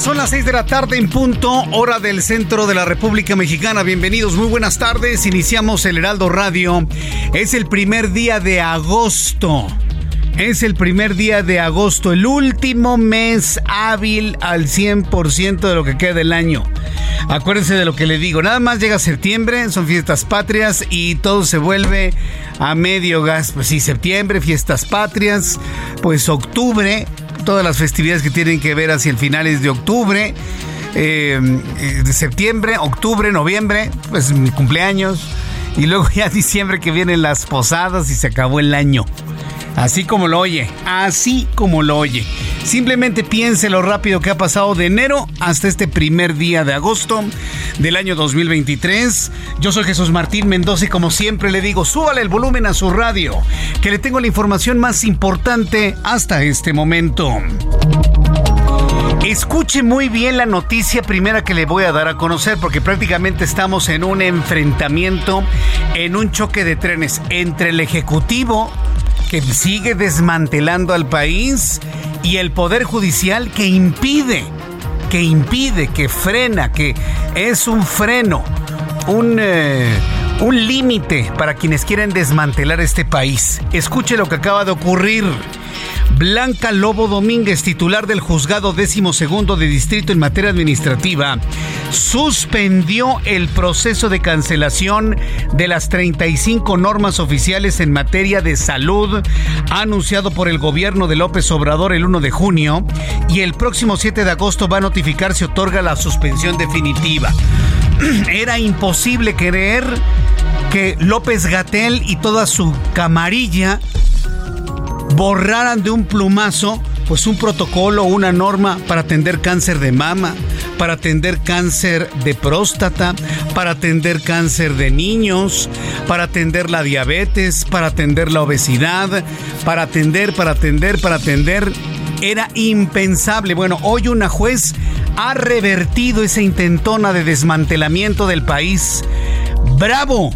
Son las 6 de la tarde en punto, hora del centro de la República Mexicana. Bienvenidos, muy buenas tardes. Iniciamos el Heraldo Radio. Es el primer día de agosto. Es el primer día de agosto, el último mes hábil al 100% de lo que queda del año. Acuérdense de lo que le digo, nada más llega septiembre, son fiestas patrias y todo se vuelve a medio gas. Pues sí, septiembre, fiestas patrias, pues octubre, todas las festividades que tienen que ver hacia el finales de octubre. Eh, eh, de septiembre, octubre, noviembre, pues mi cumpleaños. Y luego ya diciembre que vienen las posadas y se acabó el año. Así como lo oye, así como lo oye. Simplemente piense lo rápido que ha pasado de enero hasta este primer día de agosto del año 2023. Yo soy Jesús Martín Mendoza y como siempre le digo, súbale el volumen a su radio, que le tengo la información más importante hasta este momento. Escuche muy bien la noticia primera que le voy a dar a conocer porque prácticamente estamos en un enfrentamiento, en un choque de trenes entre el Ejecutivo que sigue desmantelando al país y el Poder Judicial que impide, que impide, que frena, que es un freno, un... Eh, un límite para quienes quieren desmantelar este país. Escuche lo que acaba de ocurrir. Blanca Lobo Domínguez, titular del juzgado décimo segundo de distrito en materia administrativa, suspendió el proceso de cancelación de las 35 normas oficiales en materia de salud anunciado por el gobierno de López Obrador el 1 de junio y el próximo 7 de agosto va a notificar si otorga la suspensión definitiva. Era imposible creer que López Gatel y toda su camarilla borraran de un plumazo pues un protocolo, una norma para atender cáncer de mama, para atender cáncer de próstata, para atender cáncer de niños, para atender la diabetes, para atender la obesidad, para atender, para atender, para atender. Era impensable. Bueno, hoy una juez ha revertido esa intentona de desmantelamiento del país. ¡Bravo!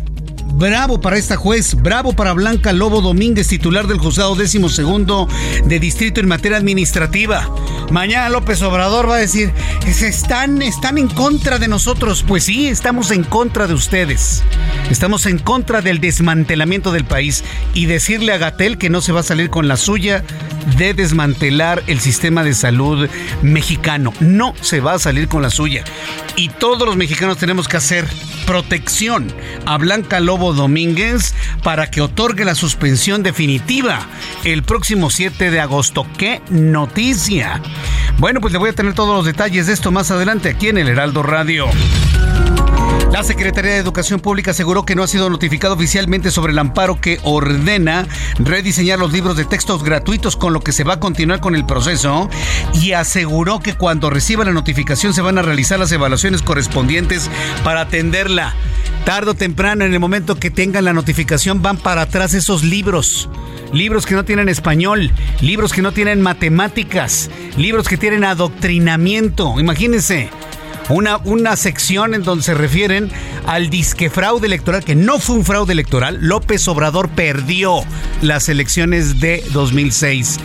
Bravo para esta juez, bravo para Blanca Lobo Domínguez, titular del juzgado décimo segundo de distrito en materia administrativa. Mañana López Obrador va a decir, están, están en contra de nosotros. Pues sí, estamos en contra de ustedes. Estamos en contra del desmantelamiento del país y decirle a Gatel que no se va a salir con la suya de desmantelar el sistema de salud mexicano. No se va a salir con la suya. Y todos los mexicanos tenemos que hacer protección a Blanca Lobo Domínguez para que otorgue la suspensión definitiva el próximo 7 de agosto. ¡Qué noticia! Bueno, pues le voy a tener todos los detalles de esto más adelante aquí en el Heraldo Radio. La Secretaría de Educación Pública aseguró que no ha sido notificado oficialmente sobre el amparo que ordena rediseñar los libros de textos gratuitos con lo que se va a continuar con el proceso y aseguró que cuando reciba la notificación se van a realizar las evaluaciones correspondientes para atenderla. Tardo o temprano, en el momento que tengan la notificación, van para atrás esos libros. Libros que no tienen español, libros que no tienen matemáticas, libros que tienen adoctrinamiento. Imagínense una, una sección en donde se refieren al disque fraude electoral, que no fue un fraude electoral. López Obrador perdió las elecciones de 2006.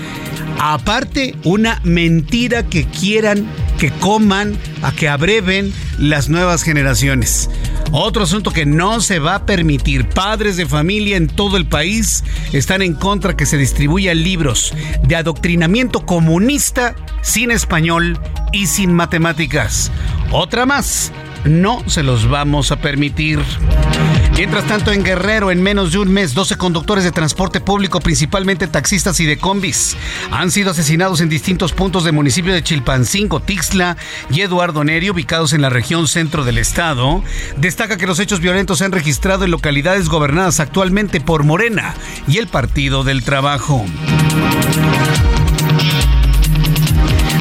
Aparte, una mentira que quieran que coman, a que abreven las nuevas generaciones. Otro asunto que no se va a permitir. Padres de familia en todo el país están en contra que se distribuyan libros de adoctrinamiento comunista sin español y sin matemáticas. Otra más no se los vamos a permitir. Mientras tanto, en Guerrero, en menos de un mes, 12 conductores de transporte público, principalmente taxistas y de combis, han sido asesinados en distintos puntos del municipio de Chilpancingo, Tixla y Eduardo Neri, ubicados en la región centro del estado. Destaca que los hechos violentos se han registrado en localidades gobernadas actualmente por Morena y el Partido del Trabajo.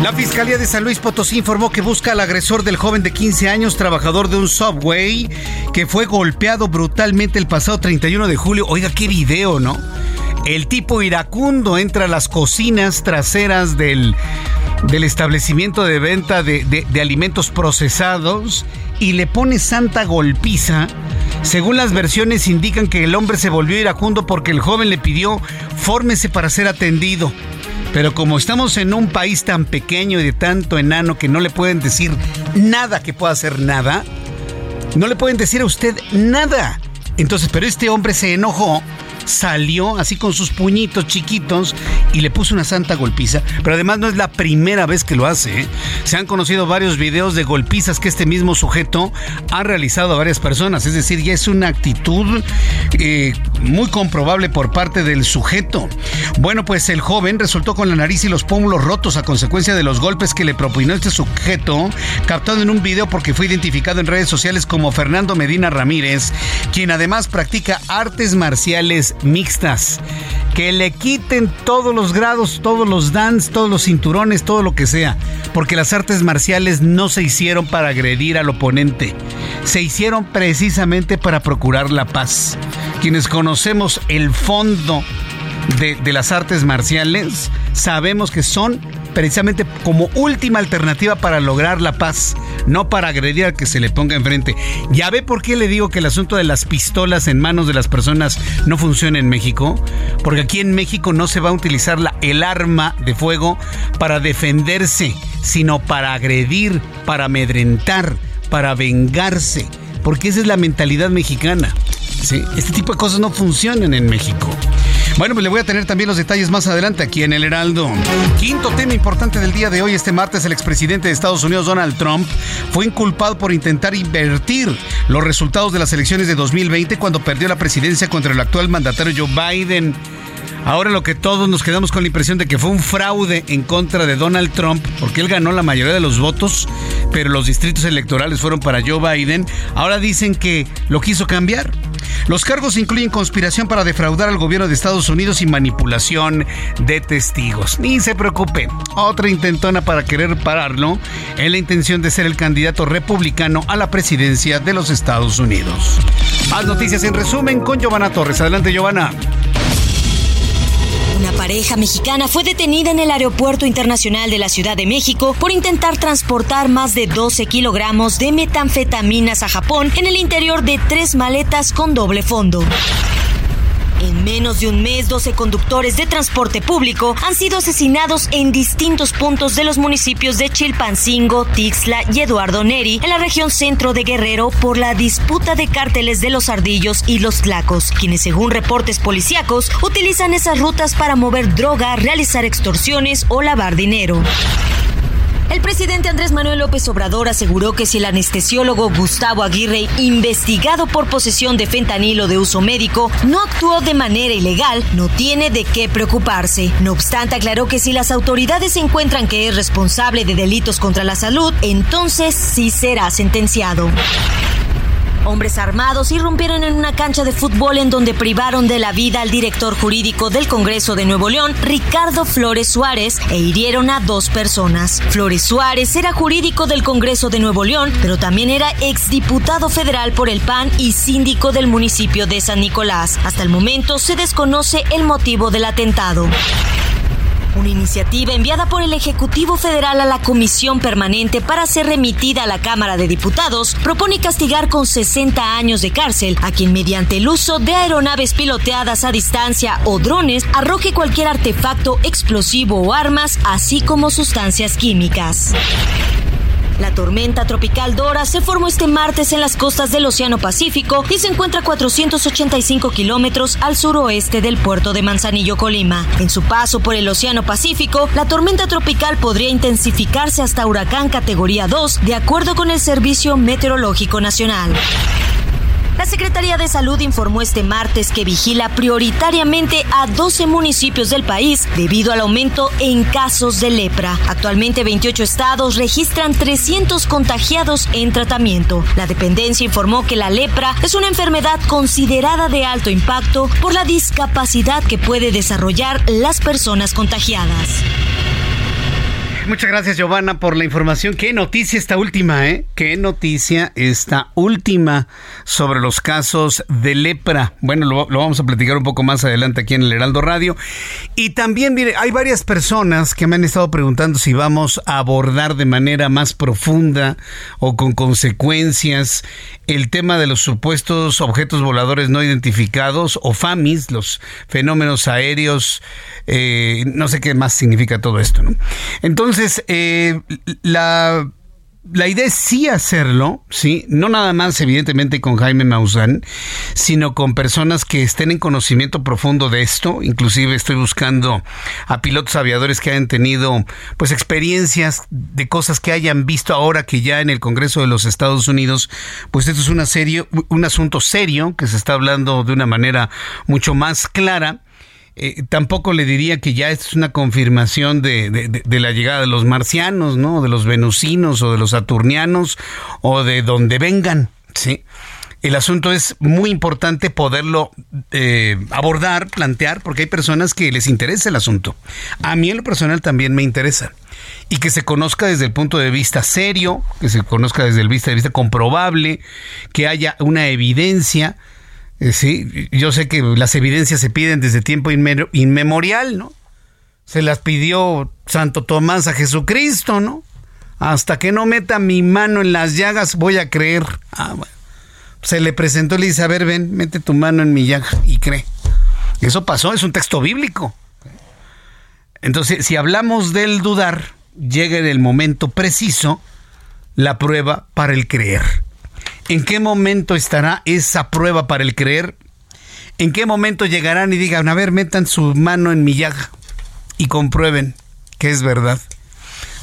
La Fiscalía de San Luis Potosí informó que busca al agresor del joven de 15 años, trabajador de un subway, que fue golpeado brutalmente el pasado 31 de julio. Oiga, qué video, ¿no? El tipo iracundo entra a las cocinas traseras del, establecimiento de venta de, de alimentos procesados y le pone santa golpiza. Según las versiones indican que el hombre se volvió iracundo porque el joven le pidió fórmese para ser atendido. Pero como estamos en un país tan pequeño y de tanto enano que no le pueden decir nada que pueda hacer nada, no le pueden decir a usted nada. Entonces, pero este hombre se enojó salió así con sus puñitos chiquitos y le puso una santa golpiza. Pero además no es la primera vez que lo hace. ¿eh? Se han conocido varios videos de golpizas que este mismo sujeto ha realizado a varias personas. Es decir, ya es una actitud eh, muy comprobable por parte del sujeto. Bueno, pues el joven resultó con la nariz y los pómulos rotos a consecuencia de los golpes que le propinó este sujeto, captado en un video porque fue identificado en redes sociales como Fernando Medina Ramírez, quien además practica artes marciales mixtas. Que le quiten todos los grados, todos los dans, todos los cinturones, todo lo que sea. Porque las artes marciales no se hicieron para agredir al oponente. Se hicieron precisamente para procurar la paz. Quienes conocemos el fondo de, de las artes marciales sabemos que son precisamente como última alternativa para lograr la paz, no para agredir al que se le ponga enfrente. ¿Ya ve por qué le digo que el asunto de las pistolas en manos de las personas no funciona en México? Porque aquí en México no se va a utilizar la, el arma de fuego para defenderse, sino para agredir, para amedrentar, para vengarse. Porque esa es la mentalidad mexicana. Este tipo de cosas no funcionan en México. Bueno, pues le voy a tener también los detalles más adelante aquí en El Heraldo. Quinto tema importante del día de hoy. Este martes el expresidente de Estados Unidos, Donald Trump, fue inculpado por intentar invertir los resultados de las elecciones de 2020 cuando perdió la presidencia contra el actual mandatario Joe Biden. Ahora lo que todos nos quedamos con la impresión de que fue un fraude en contra de Donald Trump, porque él ganó la mayoría de los votos, pero los distritos electorales fueron para Joe Biden. Ahora dicen que lo quiso cambiar. Los cargos incluyen conspiración para defraudar al gobierno de Estados Unidos y manipulación de testigos. Ni se preocupe, otra intentona para querer pararlo en la intención de ser el candidato republicano a la presidencia de los Estados Unidos. Más noticias en resumen con Giovanna Torres. Adelante, Giovanna. Una pareja mexicana fue detenida en el Aeropuerto Internacional de la Ciudad de México por intentar transportar más de 12 kilogramos de metanfetaminas a Japón en el interior de tres maletas con doble fondo. En menos de un mes, 12 conductores de transporte público han sido asesinados en distintos puntos de los municipios de Chilpancingo, Tixla y Eduardo Neri, en la región centro de Guerrero, por la disputa de cárteles de los ardillos y los tlacos, quienes, según reportes policíacos, utilizan esas rutas para mover droga, realizar extorsiones o lavar dinero. El presidente Andrés Manuel López Obrador aseguró que si el anestesiólogo Gustavo Aguirre, investigado por posesión de fentanilo de uso médico, no actuó de manera ilegal, no tiene de qué preocuparse. No obstante, aclaró que si las autoridades encuentran que es responsable de delitos contra la salud, entonces sí será sentenciado. Hombres armados irrumpieron en una cancha de fútbol en donde privaron de la vida al director jurídico del Congreso de Nuevo León, Ricardo Flores Suárez, e hirieron a dos personas. Flores Suárez era jurídico del Congreso de Nuevo León, pero también era exdiputado federal por el PAN y síndico del municipio de San Nicolás. Hasta el momento se desconoce el motivo del atentado. Una iniciativa enviada por el Ejecutivo Federal a la Comisión Permanente para ser remitida a la Cámara de Diputados propone castigar con 60 años de cárcel a quien mediante el uso de aeronaves piloteadas a distancia o drones arroje cualquier artefacto explosivo o armas, así como sustancias químicas. La tormenta tropical Dora se formó este martes en las costas del Océano Pacífico y se encuentra a 485 kilómetros al suroeste del puerto de Manzanillo, Colima. En su paso por el Océano Pacífico, la tormenta tropical podría intensificarse hasta huracán categoría 2, de acuerdo con el Servicio Meteorológico Nacional. La Secretaría de Salud informó este martes que vigila prioritariamente a 12 municipios del país debido al aumento en casos de lepra. Actualmente 28 estados registran 300 contagiados en tratamiento. La dependencia informó que la lepra es una enfermedad considerada de alto impacto por la discapacidad que puede desarrollar las personas contagiadas. Muchas gracias, Giovanna, por la información. Qué noticia esta última, ¿eh? Qué noticia esta última sobre los casos de lepra. Bueno, lo, vamos a platicar un poco más adelante aquí en el Heraldo Radio. Y también, mire, hay varias personas que me han estado preguntando si vamos a abordar de manera más profunda o con consecuencias el tema de los supuestos objetos voladores no identificados o FAMIS, los fenómenos aéreos, eh, no sé qué más significa todo esto, ¿no? Entonces, eh, la la idea es sí hacerlo, sí, no nada más evidentemente con Jaime Maussan, sino con personas que estén en conocimiento profundo de esto, inclusive estoy buscando a pilotos aviadores que hayan tenido pues experiencias de cosas que hayan visto ahora que ya en el Congreso de los Estados Unidos, pues esto es una serio, un asunto serio que se está hablando de una manera mucho más clara eh, tampoco le diría que ya es una confirmación de, la llegada de los marcianos, ¿no? De los venusinos o de los saturnianos o de donde vengan, ¿sí? El asunto es muy importante poderlo eh, abordar, plantear, porque hay personas que les interesa el asunto. A mí en lo personal también me interesa. Y que se conozca desde el punto de vista serio, que se conozca desde el punto de vista comprobable, que haya una evidencia sí, yo sé que las evidencias se piden desde tiempo inmemorial, ¿no? Se las pidió Santo Tomás a Jesucristo, ¿no? Hasta que no meta mi mano en las llagas voy a creer. Ah. Se le presentó y le dice, a ver, ven, mete tu mano en mi llaga y cree. Eso pasó, es un texto bíblico. Entonces, si hablamos del dudar, llega en el momento preciso la prueba para el creer. ¿En qué momento estará esa prueba para el creer? ¿En qué momento llegarán y digan, a ver, metan su mano en mi llaga y comprueben que es verdad?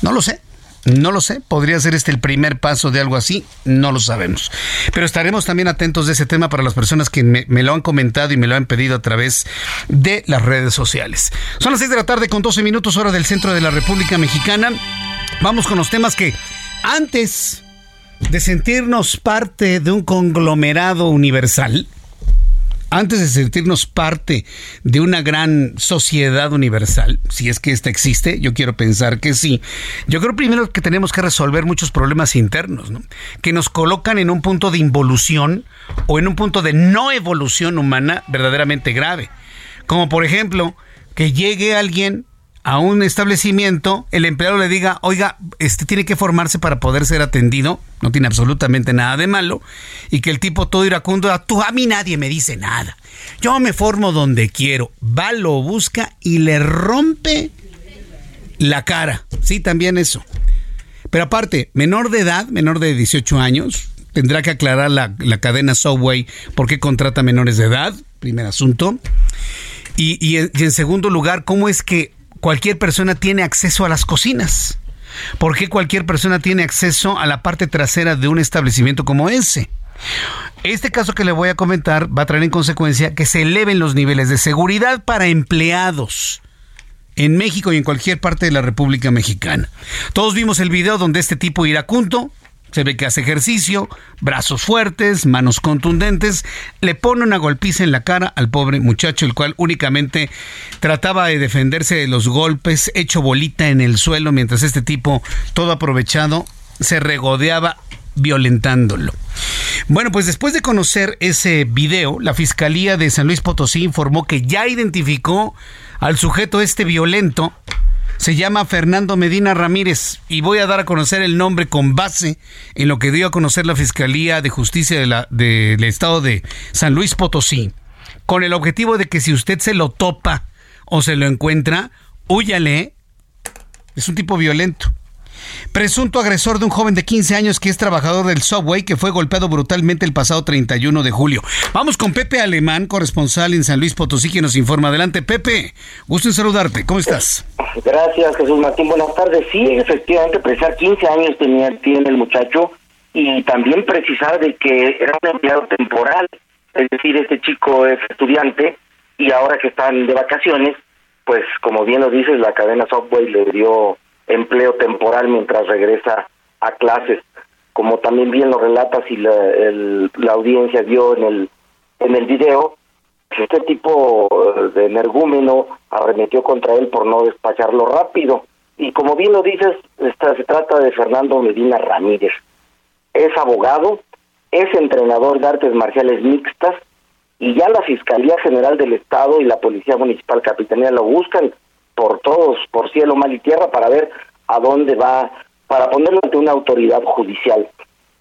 No lo sé. No lo sé, podría ser este el primer paso de algo así, no lo sabemos. Pero estaremos también atentos de ese tema para las personas que me, lo han comentado y me lo han pedido a través de las redes sociales. Son las 6 de la tarde con 12 minutos hora del centro de la República Mexicana. Vamos con los temas que antes de sentirnos parte de un conglomerado universal, antes de sentirnos parte de una gran sociedad universal, si es que esta existe, yo quiero pensar que sí, yo creo primero que tenemos que resolver muchos problemas internos, que nos colocan en un punto de involución o en un punto de no evolución humana verdaderamente grave. Como por ejemplo, que llegue alguien a un establecimiento, el empleado le diga, oiga, este tiene que formarse para poder ser atendido, no tiene absolutamente nada de malo, y que el tipo todo iracundo, ah, tú a mí nadie me dice nada, yo me formo donde quiero, va, lo busca y le rompe la cara, sí, también eso. Pero aparte, menor de edad, menor de 18 años, tendrá que aclarar la, cadena Subway por qué contrata menores de edad, primer asunto. Y, y en segundo lugar, ¿cómo es que cualquier persona tiene acceso a las cocinas? ¿Por qué cualquier persona tiene acceso a la parte trasera de un establecimiento como ese? Este caso que le voy a comentar va a traer en consecuencia que se eleven los niveles de seguridad para empleados en México y en cualquier parte de la República Mexicana. Todos vimos el video donde este tipo iracundo se ve que hace ejercicio, brazos fuertes, manos contundentes. Le pone una golpiza en la cara al pobre muchacho, el cual únicamente trataba de defenderse de los golpes, hecho bolita en el suelo, mientras este tipo, todo aprovechado, se regodeaba violentándolo. Bueno, pues después de conocer ese video, la Fiscalía de San Luis Potosí informó que ya identificó al sujeto este violento. Se llama Fernando Medina Ramírez y voy a dar a conocer el nombre con base en lo que dio a conocer la Fiscalía de Justicia del Estado de San Luis Potosí, con el objetivo de que si usted se lo topa o se lo encuentra, huyale. Es un tipo violento. Presunto agresor de un joven de 15 años que es trabajador del Subway que fue golpeado brutalmente el pasado 31 de julio. Vamos con Pepe Alemán, corresponsal en San Luis Potosí, que nos informa. Adelante, Pepe. Gusto en saludarte. ¿Cómo estás? Gracias, Jesús Martín. Buenas tardes. Sí, efectivamente, precisar 15 años tenía, tiene el muchacho y también precisar de que era un empleado temporal. Es decir, este chico es estudiante y ahora que están de vacaciones, pues como bien lo dices, la cadena Subway le dio empleo temporal mientras regresa a clases, como también bien lo relatas y la, la audiencia vio en el en el video, este tipo de energúmeno arremetió contra él por no despacharlo rápido. Y como bien lo dices, esta, se trata de Fernando Medina Ramírez. Es abogado, es entrenador de artes marciales mixtas y ya la Fiscalía General del Estado y la Policía Municipal Capitanía lo buscan por todos, por cielo, mal y tierra, para ver a dónde va, para ponerlo ante una autoridad judicial.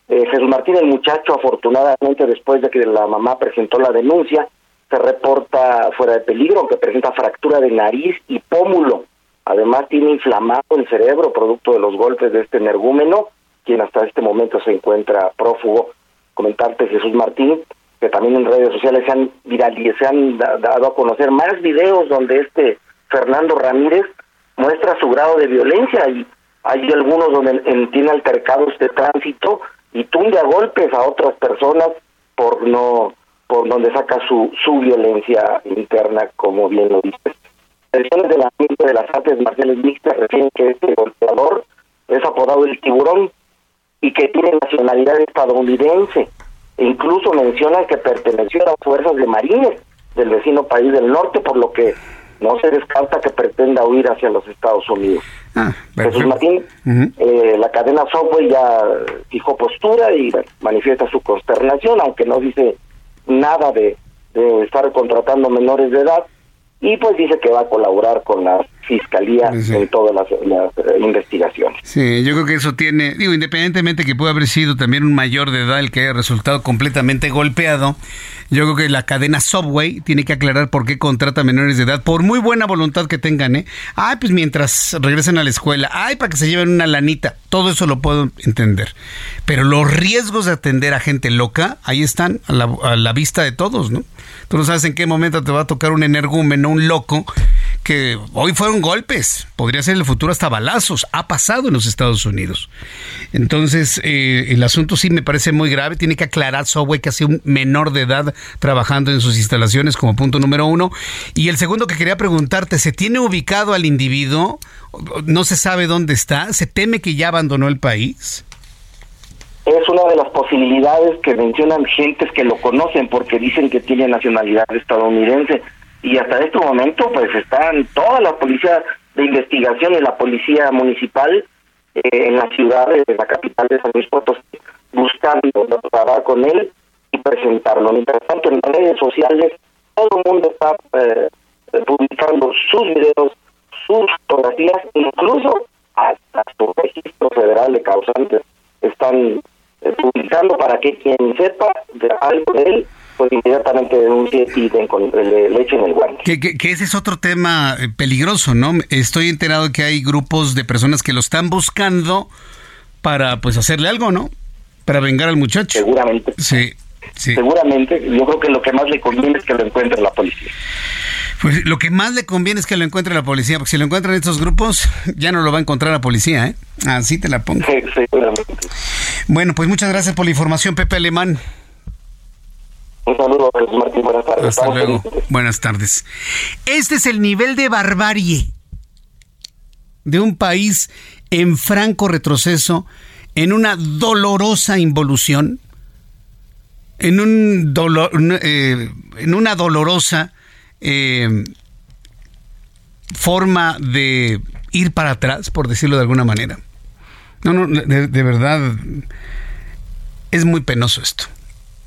Eh, Jesús Martín, el muchacho, afortunadamente, después de que la mamá presentó la denuncia, se reporta fuera de peligro, aunque presenta fractura de nariz y pómulo. Además, tiene inflamado el cerebro, producto de los golpes de este energúmeno, quien hasta este momento se encuentra prófugo. Comentarte, Jesús Martín, que también en redes sociales se han viralizado, se han dado a conocer más videos donde este Fernando Ramírez muestra su grado de violencia y hay algunos donde tiene altercados de tránsito y tunde a golpes a otras personas por no por donde saca su su violencia interna como bien lo dice. Versiones de la de las artes marciales mixtas refieren que este golpeador es apodado el tiburón y que tiene nacionalidad estadounidense e incluso mencionan que perteneció a las fuerzas de marines del vecino país del norte por lo que no se descarta que pretenda huir hacia los Estados Unidos. Ah, Jesús Martín, eh, la cadena Software ya fijó postura y manifiesta su consternación, aunque no dice nada de, de estar contratando menores de edad, y pues dice que va a colaborar con la fiscalía en todas las, eh, investigaciones. Sí, yo creo que eso tiene, digo, independientemente que pueda haber sido también un mayor de edad el que haya resultado completamente golpeado, yo creo que la cadena Subway tiene que aclarar por qué contrata menores de edad, por muy buena voluntad que tengan, ¿eh? Ay, pues mientras regresen a la escuela, ay, para que se lleven una lanita, todo eso lo puedo entender. Pero los riesgos de atender a gente loca, ahí están a la, a la vista de todos, ¿no? Tú no sabes en qué momento te va a tocar un energúmeno, un loco, que hoy fueron golpes, podría ser en el futuro hasta balazos, ha pasado en los Estados Unidos. Entonces, eh, el asunto sí me parece muy grave, tiene que aclarar Subway que hace un menor de edad trabajando en sus instalaciones como punto número uno. Y el segundo que quería preguntarte, ¿se tiene ubicado al individuo? ¿No se sabe dónde está? ¿Se teme que ya abandonó el país? es una de las posibilidades que mencionan gentes que lo conocen porque dicen que tiene nacionalidad estadounidense y hasta este momento pues están toda la policía de investigación y la policía municipal eh, en la ciudad de la capital de San Luis Potosí buscando trabajar con él y presentarlo. Mientras tanto en las redes sociales todo el mundo está eh, publicando sus videos, sus fotografías, incluso hasta su registro federal de causantes están eh, publicando para que quien sepa de algo de él pues inmediatamente denuncie y le, le echen el guante. Que, que, ese es otro tema eh, peligroso, ¿no? Estoy enterado que hay grupos de personas que lo están buscando para pues hacerle algo, ¿no? Para vengar al muchacho. Seguramente. Sí, sí. Seguramente. Yo creo que lo que más le conviene es que lo encuentre la policía. Pues lo que más le conviene es que lo encuentre la policía, porque si lo encuentran estos grupos, ya no lo va a encontrar la policía, ¿eh? Así te la pongo. Sí, seguramente. Bueno, pues muchas gracias por la información, Pepe Alemán. Un saludo, Martín. Buenas tardes. Hasta luego. Buenas tardes. Este es el nivel de barbarie de un país en franco retroceso, en una dolorosa involución, en, un dolor, eh, en una dolorosa eh, forma de ir para atrás, por decirlo de alguna manera. No, no, de, verdad. es muy penoso esto.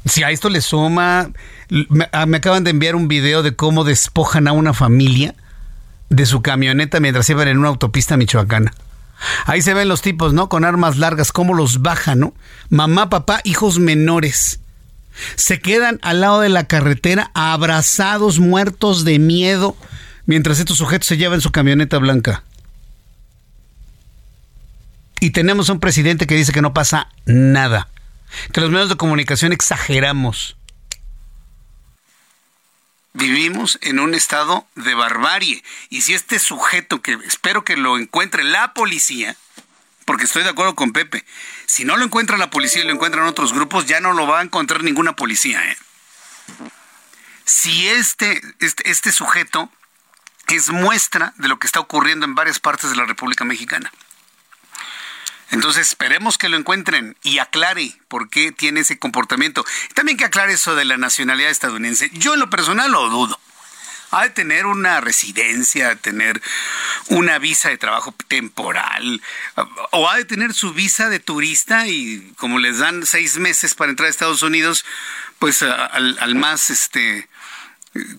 Si a esto le suma, me, ah, me acaban de enviar un video de cómo despojan a una familia de su camioneta mientras iban en una autopista michoacana. Ahí se ven los tipos, ¿no? Con armas largas, cómo los bajan, ¿no? Mamá, papá, hijos menores. Se quedan al lado de la carretera abrazados, muertos de miedo, mientras estos sujetos se llevan su camioneta blanca. Y tenemos un presidente que dice que no pasa nada, que los medios de comunicación exageramos. Vivimos en un estado de barbarie. Y si este sujeto, que espero que lo encuentre la policía, porque estoy de acuerdo con Pepe, si no lo encuentra la policía y lo encuentran otros grupos, ya no lo va a encontrar ninguna policía. ¿eh? Si este, este, este sujeto es muestra de lo que está ocurriendo en varias partes de la República Mexicana. Entonces esperemos que lo encuentren y aclare por qué tiene ese comportamiento. También que aclare eso de la nacionalidad estadounidense. Yo en lo personal lo dudo. Ha de tener una residencia, ha de tener una visa de trabajo temporal, o ha de tener su visa de turista y como les dan seis meses para entrar a Estados Unidos, pues al, más este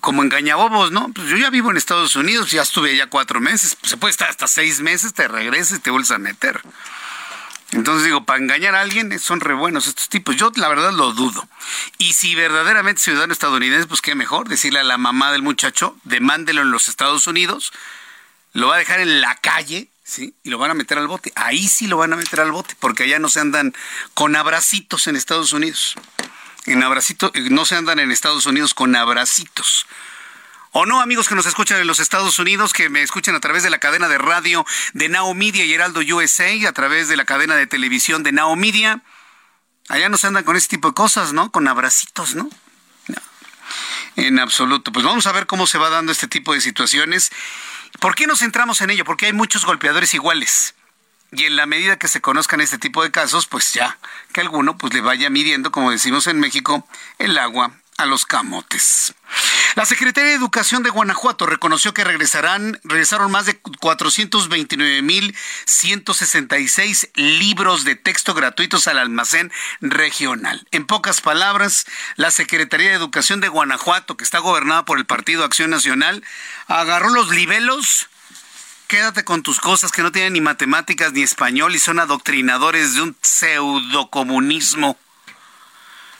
como engañabobos, ¿no? Pues yo ya vivo en Estados Unidos, ya estuve allá cuatro meses, pues se puede estar hasta seis meses, te regresas y te vuelves a meter. Entonces digo, para engañar a alguien son re buenos estos tipos. Yo la verdad lo dudo. Y si verdaderamente ciudadano estadounidense, pues qué mejor decirle a la mamá del muchacho, demándelo en los Estados Unidos, lo va a dejar en la calle, ¿sí? Y lo van a meter al bote. Ahí sí lo van a meter al bote, porque allá no se andan con abracitos en Estados Unidos. En abracito, no se andan en Estados Unidos con abracitos. O no, amigos que nos escuchan en los Estados Unidos, que me escuchan a través de la cadena de radio de Now Media y Heraldo USA, a través de la cadena de televisión de Now Media. Allá no se andan con ese tipo de cosas, ¿no? Con abracitos, ¿no? no. En absoluto. Pues vamos a ver cómo se va dando este tipo de situaciones. ¿Por qué nos centramos en ello? Porque hay muchos golpeadores iguales. Y en la medida que se conozcan este tipo de casos, pues ya, que alguno pues le vaya midiendo, como decimos en México, el agua a los camotes. La Secretaría de Educación de Guanajuato reconoció que regresarán, regresaron más de 429.166 libros de texto gratuitos al almacén regional. En pocas palabras, la Secretaría de Educación de Guanajuato, que está gobernada por el Partido Acción Nacional, agarró los libelos quédate con tus cosas que no tienen ni matemáticas ni español y son adoctrinadores de un pseudocomunismo.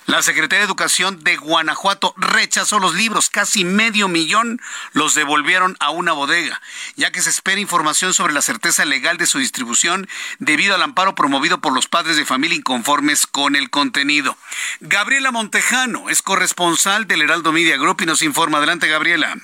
La Secretaría de Educación de Guanajuato rechazó los libros, casi medio millón los devolvieron a una bodega, ya que se espera información sobre la certeza legal de su distribución debido al amparo promovido por los padres de familia inconformes con el contenido. Gabriela Montejano es corresponsal del Heraldo Media Group y nos informa. Adelante, Gabriela.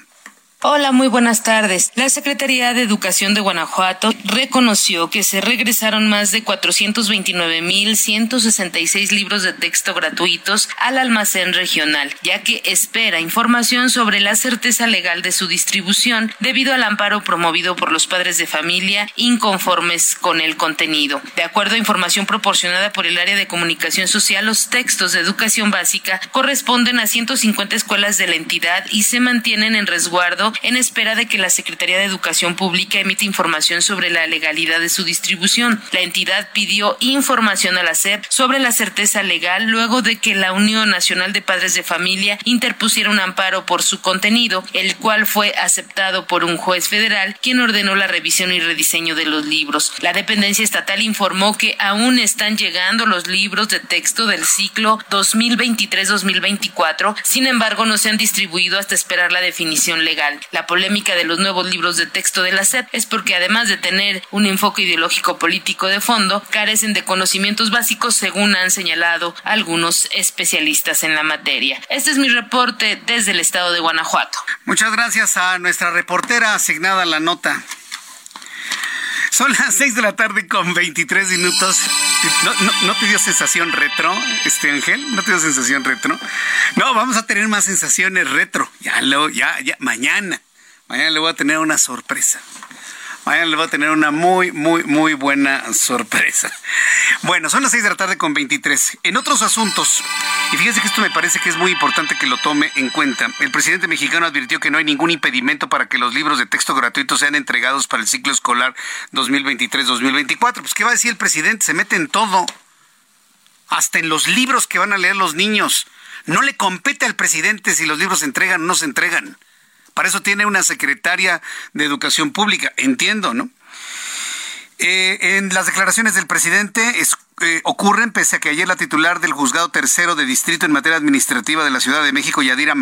Hola, muy buenas tardes. La Secretaría de Educación de Guanajuato reconoció que se regresaron más de 429.166 libros de texto gratuitos al almacén regional, ya que espera información sobre la certeza legal de su distribución debido al amparo promovido por los padres de familia inconformes con el contenido. De acuerdo a información proporcionada por el área de comunicación social, los textos de educación básica corresponden a 150 escuelas de la entidad y se mantienen en resguardo en espera de que la Secretaría de Educación Pública emita información sobre la legalidad de su distribución. La entidad pidió información a la SEP sobre la certeza legal luego de que la Unión Nacional de Padres de Familia interpusiera un amparo por su contenido, el cual fue aceptado por un juez federal quien ordenó la revisión y rediseño de los libros. La dependencia estatal informó que aún están llegando los libros de texto del ciclo 2023-2024, sin embargo no se han distribuido hasta esperar la definición legal. La polémica de los nuevos libros de texto de la SEP es porque además de tener un enfoque ideológico político de fondo, carecen de conocimientos básicos según han señalado algunos especialistas en la materia. Este es mi reporte desde el estado de Guanajuato. Muchas gracias a nuestra reportera asignada a la nota. Son las 6 de la tarde con 23 minutos. ¿No, no, te dio sensación retro, este Ángel? ¿No te dio sensación retro? No, vamos a tener más sensaciones retro. Ya lo, ya, ya, mañana. Mañana le voy a tener una sorpresa. Mañana le voy a tener una muy, muy, muy buena sorpresa. Bueno, son las 6 de la tarde con 23. En otros asuntos, y fíjese que esto me parece que es muy importante que lo tome en cuenta. El presidente mexicano advirtió que no hay ningún impedimento para que los libros de texto gratuitos sean entregados para el ciclo escolar 2023-2024. Pues, ¿qué va a decir el presidente? Se mete en todo. hasta en los libros que van a leer los niños. No le compete al presidente si los libros se entregan o no se entregan. Para eso tiene una secretaria de Educación Pública, entiendo, ¿no? Eh, en las declaraciones del presidente es, ocurren pese a que ayer la titular del juzgado tercero de distrito en materia administrativa de la Ciudad de México, Yadira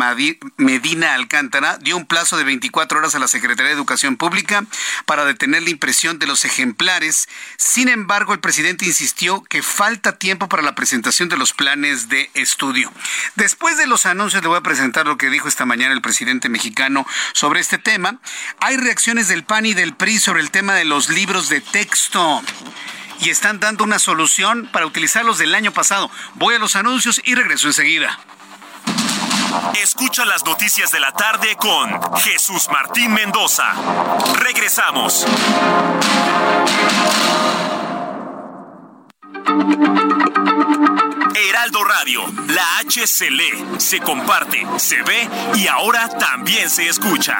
Medina Alcántara, dio un plazo de 24 horas a la Secretaría de Educación Pública para detener la impresión de los ejemplares. Sin embargo, el presidente insistió que falta tiempo para la presentación de los planes de estudio. Después de los anuncios, le voy a presentar lo que dijo esta mañana el presidente mexicano sobre este tema. Hay reacciones del PAN y del PRI sobre el tema de los libros de texto y están dando una solución para utilizarlos del año pasado. Voy a los anuncios y regreso enseguida. Escucha las noticias de la tarde con Jesús Martín Mendoza. Regresamos. Heraldo Radio, la H se lee, se comparte, se ve y ahora también se escucha.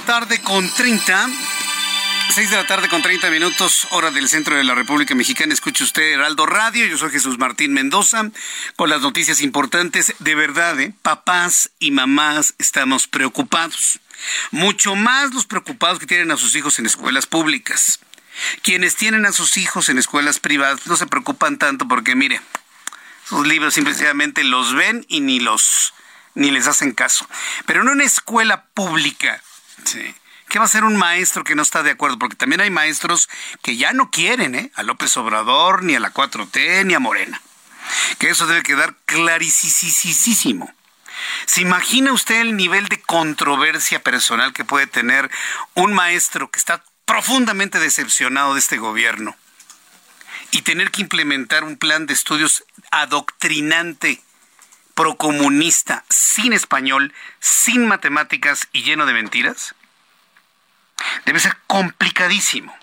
Tarde con 30. 6 de la tarde con 30 minutos, hora del centro de la República Mexicana. Escuche usted Heraldo Radio. Yo soy Jesús Martín Mendoza con las noticias importantes. De verdad, ¿eh? papás y mamás estamos preocupados. Mucho más los preocupados que tienen a sus hijos en escuelas públicas. Quienes tienen a sus hijos en escuelas privadas no se preocupan tanto porque, mire, sus libros simplemente los ven y ni los ni les hacen caso. Pero en una escuela pública Sí. ¿Qué va a hacer un maestro que no está de acuerdo? Porque también hay maestros que ya no quieren ¿eh? a López Obrador, ni a la 4T, ni a Morena. Que eso debe quedar clarísimo. ¿Se imagina usted el nivel de controversia personal que puede tener un maestro que está profundamente decepcionado de este gobierno y tener que implementar un plan de estudios adoctrinante, procomunista, sin español, sin matemáticas y lleno de mentiras? Debe ser complicadísimo.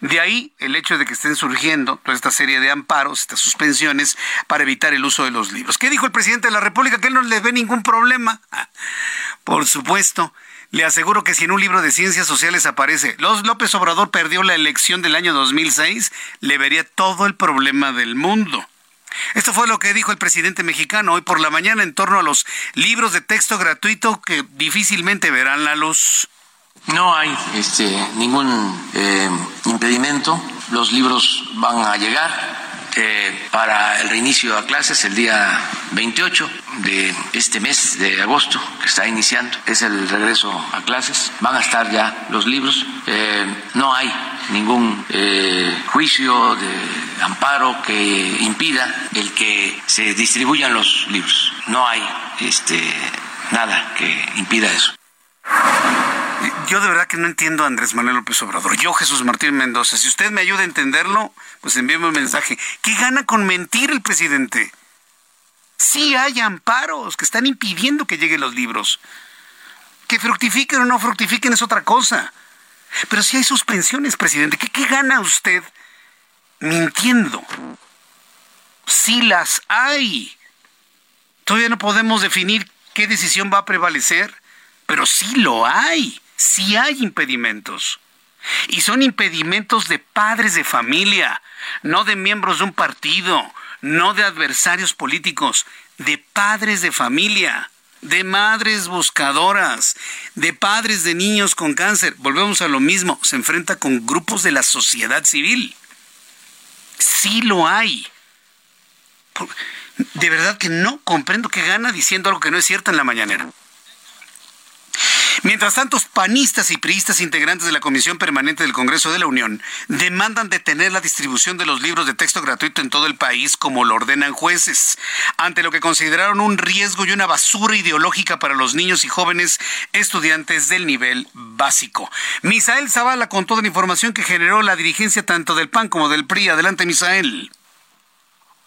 De ahí el hecho de que estén surgiendo toda esta serie de amparos, estas suspensiones para evitar el uso de los libros. ¿Qué dijo el presidente de la República? Que él no le ve ningún problema. Por supuesto, le aseguro que si en un libro de ciencias sociales aparece Los López Obrador perdió la elección del año 2006, le vería todo el problema del mundo. Esto fue lo que dijo el presidente mexicano hoy por la mañana en torno a los libros de texto gratuito que difícilmente verán la luz. No hay este, ningún eh, impedimento. Los libros van a llegar eh, para el reinicio a clases el día 28 de este mes de agosto que está iniciando. Es el regreso a clases. Van a estar ya los libros. Eh, no hay ningún juicio de amparo que impida el que se distribuyan los libros. No hay este, nada que impida eso. Yo de verdad que no entiendo a Andrés Manuel López Obrador. Yo, Jesús Martín Mendoza, si usted me ayuda a entenderlo, pues envíeme un mensaje. ¿Qué gana con mentir el presidente? Sí hay amparos que están impidiendo que lleguen los libros. Que fructifiquen o no fructifiquen es otra cosa. Pero si hay suspensiones, presidente, ¿qué, gana usted mintiendo? Sí las hay. Todavía no podemos definir qué decisión va a prevalecer, pero sí lo hay sí hay impedimentos. Y son impedimentos de padres de familia, no de miembros de un partido, no de adversarios políticos, de padres de familia, de madres buscadoras, de padres de niños con cáncer. Volvemos a lo mismo, se enfrenta con grupos de la sociedad civil. Sí lo hay. De verdad que no comprendo que gana diciendo algo que no es cierto en la mañanera. Mientras tanto, panistas y priistas integrantes de la Comisión Permanente del Congreso de la Unión demandan detener la distribución de los libros de texto gratuito en todo el país como lo ordenan jueces, ante lo que consideraron un riesgo y una basura ideológica para los niños y jóvenes estudiantes del nivel básico. Misael Zavala con toda la información que generó la dirigencia tanto del PAN como del PRI. Adelante, Misael.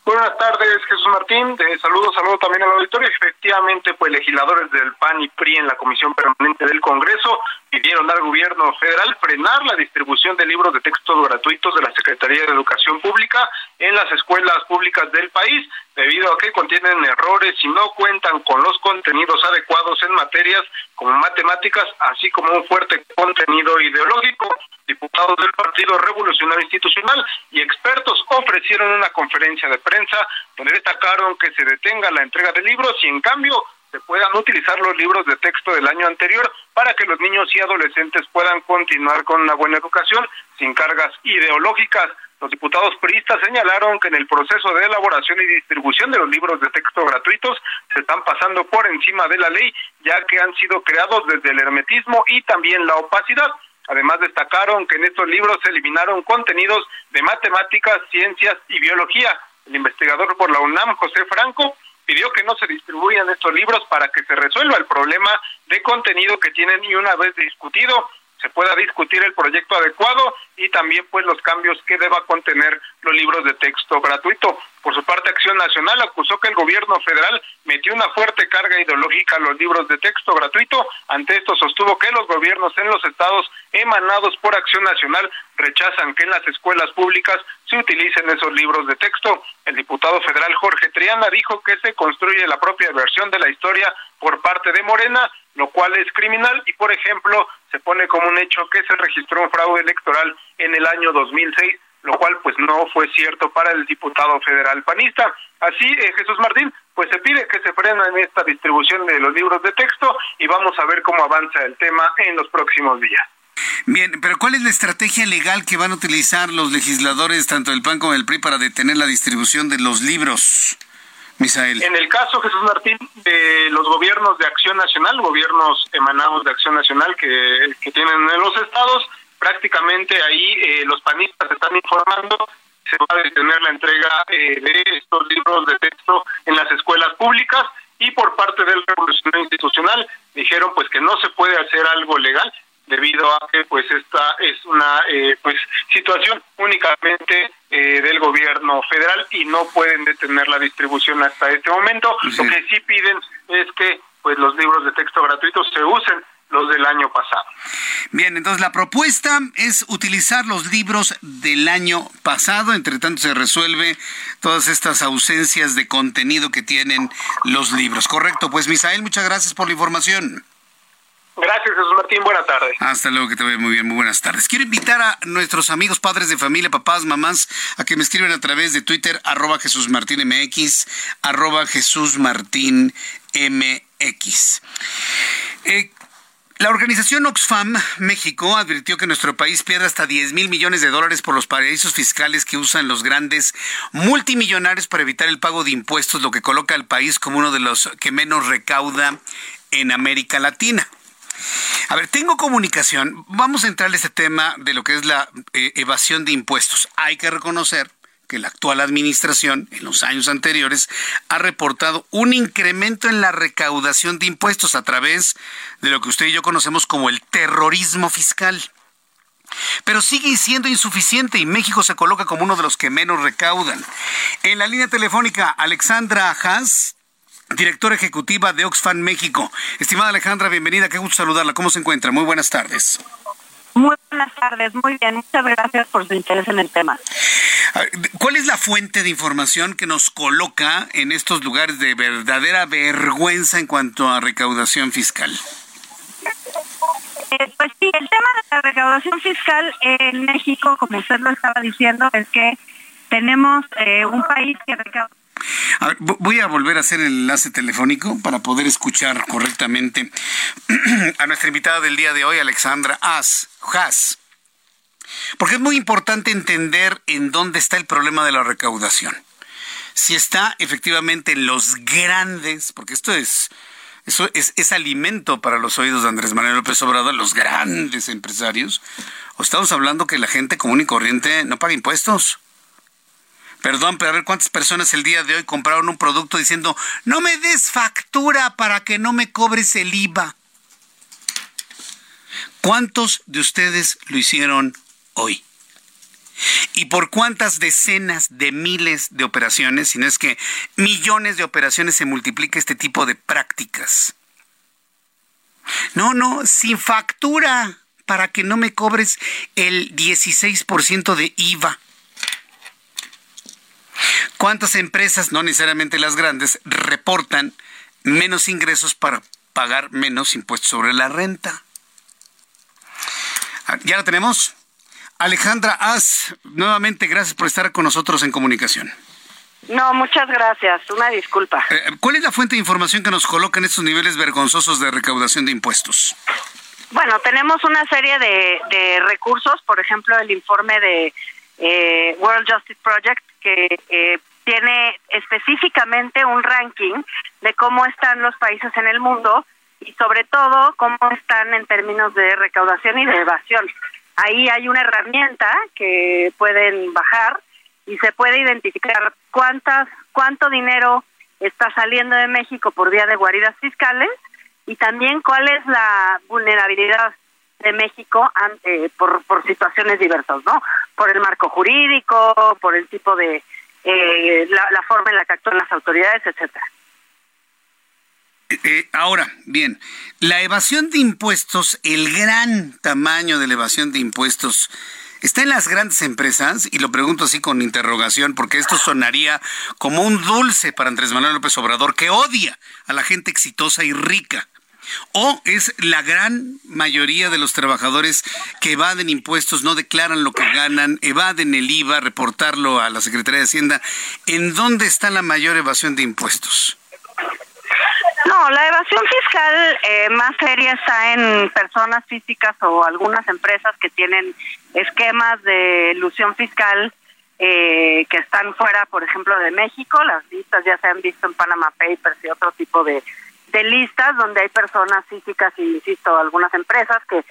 Buenas tardes, Jesús Martín. De saludos, saludo también al auditorio. Efectivamente, pues legisladores del PAN y PRI en la Comisión Permanente del Congreso pidieron al gobierno federal frenar la distribución de libros de texto gratuitos de la Secretaría de Educación Pública en las escuelas públicas del país, debido a que contienen errores y no cuentan con los contenidos adecuados en materias como matemáticas, así como un fuerte contenido ideológico. Diputados del Partido Revolucionario Institucional y expertos ofrecieron una conferencia de prensa donde destacaron que se detenga la entrega de libros y en cambio se puedan utilizar los libros de texto del año anterior para que los niños y adolescentes puedan continuar con una buena educación sin cargas ideológicas. Los diputados priistas señalaron que en el proceso de elaboración y distribución de los libros de texto gratuitos se están pasando por encima de la ley, ya que han sido creados desde el hermetismo y también la opacidad. Además destacaron que en estos libros se eliminaron contenidos de matemáticas, ciencias y biología. El investigador por la UNAM, José Franco, pidió que no se distribuyan estos libros para que se resuelva el problema de contenido que tienen y una vez discutido se pueda discutir el proyecto adecuado y también pues los cambios que deba contener los libros de texto gratuito. Por su parte, Acción Nacional acusó que el gobierno federal metió una fuerte carga ideológica a los libros de texto gratuito. Ante esto sostuvo que los gobiernos en los estados emanados por Acción Nacional rechazan que en las escuelas públicas se utilicen esos libros de texto. El diputado federal Jorge Triana dijo que se construye la propia versión de la historia por parte de Morena lo cual es criminal y, por ejemplo, se pone como un hecho que se registró un fraude electoral en el año 2006, lo cual pues no fue cierto para el diputado federal panista. Así, eh, Jesús Martín, pues se pide que se frene en esta distribución de los libros de texto y vamos a ver cómo avanza el tema en los próximos días. Bien, pero ¿cuál es la estrategia legal que van a utilizar los legisladores, tanto del PAN como del PRI, para detener la distribución de los libros? En el caso, Jesús Martín, de los gobiernos de Acción Nacional, gobiernos emanados de Acción Nacional que, tienen en los estados, prácticamente ahí eh, los panistas están informando se va a detener la entrega eh, de estos libros de texto en las escuelas públicas y por parte del Revolucionario Institucional dijeron pues que no se puede hacer algo legal debido a que pues esta es una eh, pues situación únicamente eh, del gobierno federal y no pueden detener la distribución hasta este momento. Lo que sí piden es que pues los libros de texto gratuitos se usen los del año pasado. Bien, entonces la propuesta es utilizar los libros del año pasado, entre tanto se resuelve todas estas ausencias de contenido que tienen los libros. Correcto, pues Misael, muchas gracias por la información. Gracias, Jesús Martín. Buenas tardes. Hasta luego, que te vaya muy bien. Muy buenas tardes. Quiero invitar a nuestros amigos padres de familia, papás, mamás, a que me escriban a través de Twitter, arroba Jesús Martín MX, arroba Jesús Martín MX. Eh, la organización Oxfam México advirtió que nuestro país pierde hasta 10 mil millones de dólares por los paraísos fiscales que usan los grandes multimillonarios para evitar el pago de impuestos, lo que coloca al país como uno de los que menos recauda en América Latina. A ver, tengo comunicación. Vamos a entrar en este tema de lo que es la eh, evasión de impuestos. Hay que reconocer que la actual administración en los años anteriores ha reportado un incremento en la recaudación de impuestos a través de lo que usted y yo conocemos como el terrorismo fiscal. Pero sigue siendo insuficiente y México se coloca como uno de los que menos recaudan. En la línea telefónica, Alexandra Haas, directora ejecutiva de Oxfam México. Estimada Alejandra, bienvenida, qué gusto saludarla. ¿Cómo se encuentra? Muy buenas tardes. Muy buenas tardes, muy bien. Muchas gracias por su interés en el tema. ¿Cuál es la fuente de información que nos coloca en estos lugares de verdadera vergüenza en cuanto a recaudación fiscal? Eh, pues sí, el tema de la recaudación fiscal en México, como usted lo estaba diciendo, es que tenemos eh, un país que recauda voy a volver a hacer el enlace telefónico para poder escuchar correctamente a nuestra invitada del día de hoy, Alexandra As, Haas. Porque es muy importante entender en dónde está el problema de la recaudación. Si está efectivamente en los grandes, porque esto es Eso es, es alimento para los oídos de Andrés Manuel López Obrador, los grandes empresarios. ¿O estamos hablando que la gente común y corriente no paga impuestos? Perdón, pero a ver cuántas personas el día de hoy compraron un producto diciendo, no me des factura para que no me cobres el IVA. ¿Cuántos de ustedes lo hicieron hoy? ¿Y por cuántas decenas de miles de operaciones, si no es que millones de operaciones se multiplica este tipo de prácticas? No, no, sin factura para que no me cobres el 16% de IVA. ¿Cuántas empresas, no necesariamente las grandes, reportan menos ingresos para pagar menos impuestos sobre la renta? Ah, ¿Ya la tenemos? Alejandra Az, nuevamente gracias por estar con nosotros en comunicación. No, muchas gracias. Una disculpa. Eh, ¿Cuál es la fuente de información que nos coloca en estos niveles vergonzosos de recaudación de impuestos? Bueno, tenemos una serie de, recursos, por ejemplo, el informe de eh, World Justice Project, que eh, tiene específicamente un ranking de cómo están los países en el mundo y sobre todo cómo están en términos de recaudación y de evasión. Ahí hay una herramienta que pueden bajar y se puede identificar cuántas cuánto dinero está saliendo de México por vía de guaridas fiscales y también cuál es la vulnerabilidad de México eh, por, por situaciones diversas, ¿no? Por el marco jurídico, por el tipo de eh, la, forma en la que actúan las autoridades, etcétera. Eh, ahora, bien, la evasión de impuestos, el gran tamaño de la evasión de impuestos, ¿está en las grandes empresas? Y lo pregunto así con interrogación, porque esto sonaría como un dulce para Andrés Manuel López Obrador, que odia a la gente exitosa y rica. ¿O es la gran mayoría de los trabajadores que evaden impuestos, no declaran lo que ganan, evaden el IVA, reportarlo a la Secretaría de Hacienda? ¿En dónde está la mayor evasión de impuestos? No, la evasión fiscal eh, más seria está en personas físicas o algunas empresas que tienen esquemas de ilusión fiscal eh, que están fuera, por ejemplo, de México. Las listas ya se han visto en Panama Papers y otro tipo de, de listas donde hay personas físicas y, insisto, algunas empresas que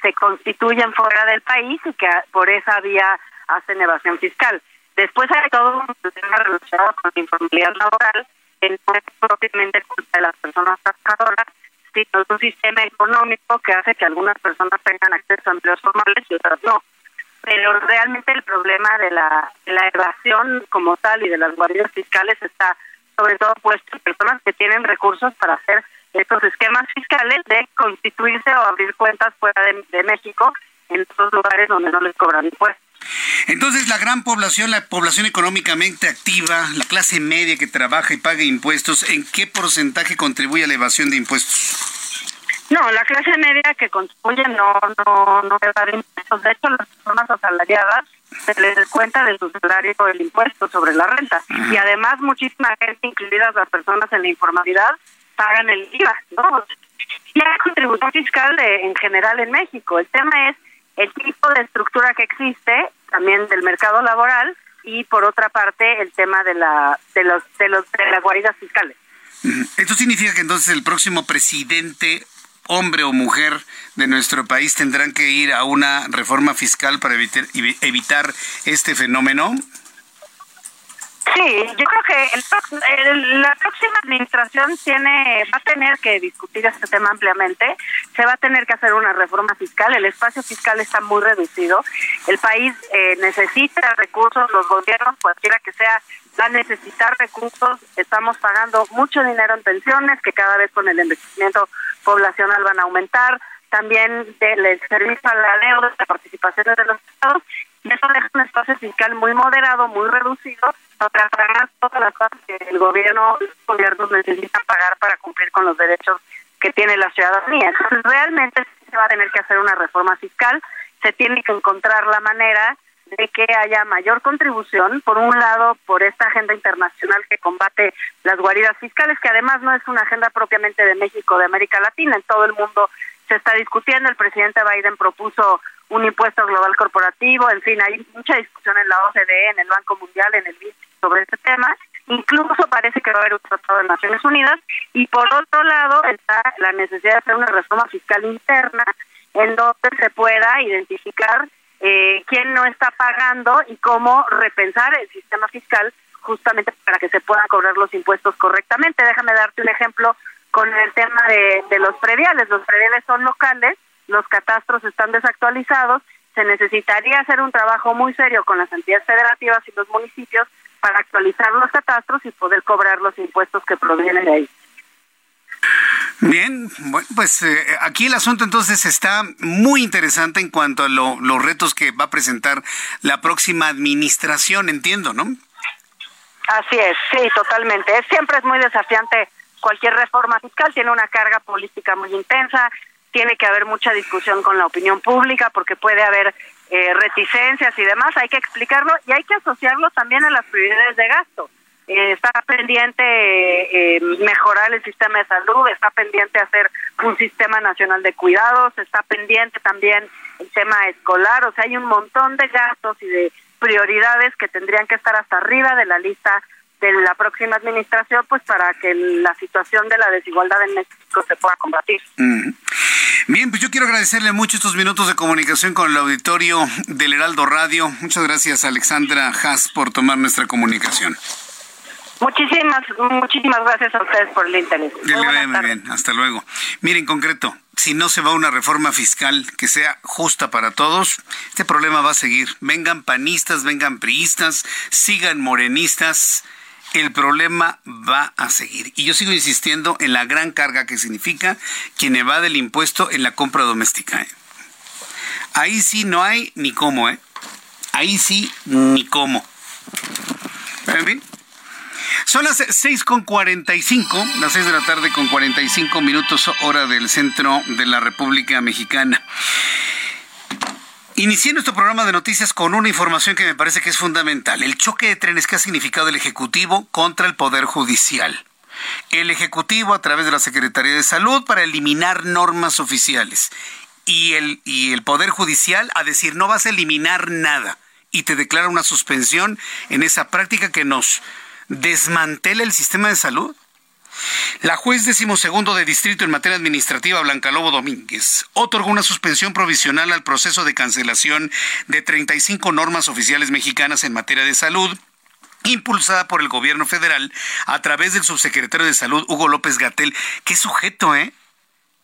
se constituyen fuera del país y que por esa vía hacen evasión fiscal. Después hay todo un tema relacionado con la informalidad laboral no es propiamente culpa de las personas trabajadoras, sino es un sistema económico que hace que algunas personas tengan acceso a empleos formales y otras no. Pero realmente el problema de la evasión como tal y de las guardias fiscales está sobre todo puesto personas que tienen recursos para hacer estos esquemas fiscales de constituirse o abrir cuentas fuera de México en otros lugares donde no les cobran impuestos. Entonces, la gran población, la población económicamente activa, la clase media que trabaja y paga impuestos, ¿en qué porcentaje contribuye a la evasión de impuestos? No, la clase media que contribuye no, no, no evade impuestos. De hecho, las personas asalariadas se les cuenta de su salario el impuesto sobre la renta. Y además, muchísima gente, incluidas las personas en la informalidad, pagan el IVA, ¿no? Y hay contribución fiscal en general en México. El tema es el tipo de estructura que existe también del mercado laboral y por otra parte el tema de la de los de los de las guaridas fiscales. Esto significa que entonces el próximo presidente hombre o mujer de nuestro país tendrán que ir a una reforma fiscal para evitar, evitar este fenómeno. Sí, yo creo que la próxima administración tiene va a tener que discutir este tema ampliamente. Se va a tener que hacer una reforma fiscal. El espacio fiscal está muy reducido. El país eh, necesita recursos. Los gobiernos, cualquiera que sea, van a necesitar recursos. Estamos pagando mucho dinero en pensiones, que cada vez con el envejecimiento poblacional van a aumentar. También del servicio a la deuda, de participaciones de los estados y eso deja un espacio fiscal muy moderado, muy reducido, para pagar todas las cosas que el gobierno, los gobiernos necesitan pagar para cumplir con los derechos que tiene la ciudadanía. Entonces, realmente se va a tener que hacer una reforma fiscal, se tiene que encontrar la manera de que haya mayor contribución, por un lado, por esta agenda internacional que combate las guaridas fiscales, que además no es una agenda propiamente de México, de América Latina, en todo el mundo se está discutiendo, el presidente Biden propuso un impuesto global corporativo, en fin, hay mucha discusión en la OCDE, en el Banco Mundial, en el BID sobre este tema incluso parece que va a haber un tratado de Naciones Unidas, y por otro lado está la necesidad de hacer una reforma fiscal interna en donde se pueda identificar eh, quién no está pagando y cómo repensar el sistema fiscal justamente para que se puedan cobrar los impuestos correctamente. Déjame darte un ejemplo con el tema de, de los prediales. Los prediales son locales, los catastros están desactualizados, se necesitaría hacer un trabajo muy serio con las entidades federativas y los municipios para actualizar los catastros y poder cobrar los impuestos que provienen de ahí. Bien, bueno, pues eh, aquí el asunto entonces está muy interesante en cuanto a los retos que va a presentar la próxima administración, entiendo, ¿no? Así es, sí, totalmente. siempre es muy desafiante cualquier reforma fiscal, tiene una carga política muy intensa, tiene que haber mucha discusión con la opinión pública porque puede haber eh, reticencias y demás, hay que explicarlo y hay que asociarlo también a las prioridades de gasto. Eh, está pendiente eh, mejorar el sistema de salud, está pendiente hacer un sistema nacional de cuidados, está pendiente también el tema escolar, o sea, hay un montón de gastos y de prioridades que tendrían que estar hasta arriba de la lista de la próxima administración, pues para que la situación de la desigualdad en México se pueda combatir. Bien, pues yo quiero agradecerle mucho estos minutos de comunicación con el auditorio del Heraldo Radio. Muchas gracias, Alexandra Haas, por tomar nuestra comunicación. Muchísimas, muchísimas gracias a ustedes por el interés. Muy, bien, hasta luego. Miren, en concreto, si no se va una reforma fiscal que sea justa para todos, este problema va a seguir. Vengan panistas, vengan priistas, sigan morenistas, el problema va a seguir. Y yo sigo insistiendo en la gran carga que significa quien evade el impuesto en la compra doméstica. ¿eh? Ahí sí no hay ni cómo, ¿eh? Ahí sí ni cómo. Son las 6 con 45, las 6 de la tarde con 45 minutos hora del centro de la República Mexicana. Inicié nuestro programa de noticias con una información que me parece que es fundamental. El choque de trenes que ha significado el Ejecutivo contra el Poder Judicial. El Ejecutivo a través de la Secretaría de Salud para eliminar normas oficiales. Y el, y el Poder Judicial a decir no vas a eliminar nada. Y te declara una suspensión en esa práctica que nos desmantela el sistema de salud. La juez decimosegundo de distrito en materia administrativa, Blanca Lobo Domínguez, otorgó una suspensión provisional al proceso de cancelación de 35 normas oficiales mexicanas en materia de salud impulsada por el gobierno federal a través del subsecretario de Salud, Hugo López Gatel. Qué sujeto, ¿eh?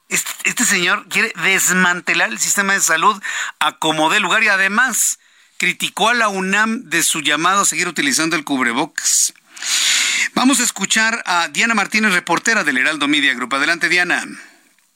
Este, este señor quiere desmantelar el sistema de salud a como de lugar y además criticó a la UNAM de su llamado a seguir utilizando el cubrebocas. Vamos a escuchar a Diana Martínez, reportera del Heraldo Media Group. Adelante, Diana.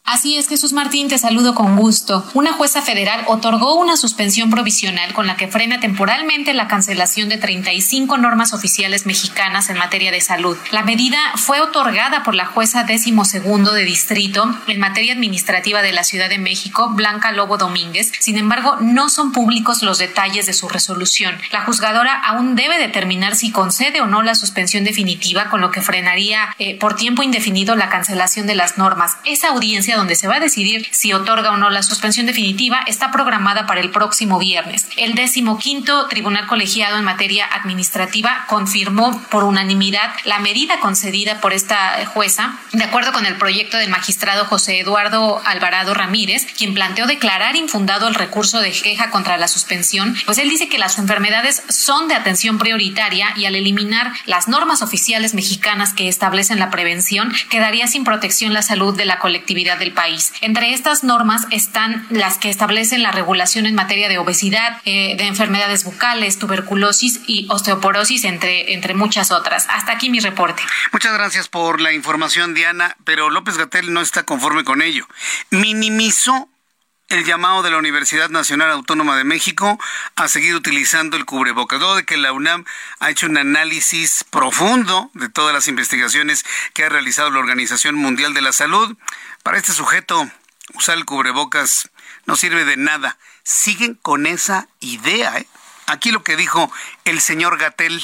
Así es, Jesús Martín, te saludo con gusto. Una jueza federal otorgó una suspensión provisional con la que frena temporalmente la cancelación de 35 normas oficiales mexicanas en materia de salud. La medida fue otorgada por la jueza décimo segundo de distrito en materia administrativa de la Ciudad de México, Blanca Lobo Domínguez. Sin embargo, no son públicos los detalles de su resolución. La juzgadora aún debe determinar si concede o no la suspensión definitiva, con lo que frenaría eh, por tiempo indefinido la cancelación de las normas. Esa audiencia donde se va a decidir si otorga o no la suspensión definitiva está programada para el próximo viernes. El decimoquinto Tribunal Colegiado en materia administrativa confirmó por unanimidad la medida concedida por esta jueza, de acuerdo con el proyecto del magistrado José Eduardo Alvarado Ramírez, quien planteó declarar infundado el recurso de queja contra la suspensión, pues él dice que las enfermedades son de atención prioritaria y al eliminar las normas oficiales mexicanas que establecen la prevención, quedaría sin protección la salud de la colectividad país. Entre estas normas están las que establecen la regulación en materia de obesidad, eh, de enfermedades bucales, tuberculosis y osteoporosis, entre, entre muchas otras. Hasta aquí mi reporte. Muchas gracias por la información, Diana, pero López Gatel no está conforme con ello. Minimizó el llamado de la Universidad Nacional Autónoma de México a seguir utilizando el cubrebocas. de que la UNAM ha hecho un análisis profundo de todas las investigaciones que ha realizado la Organización Mundial de la Salud, para este sujeto, usar el cubrebocas no sirve de nada. Siguen con esa idea. ¿eh? Aquí lo que dijo el señor Gatel.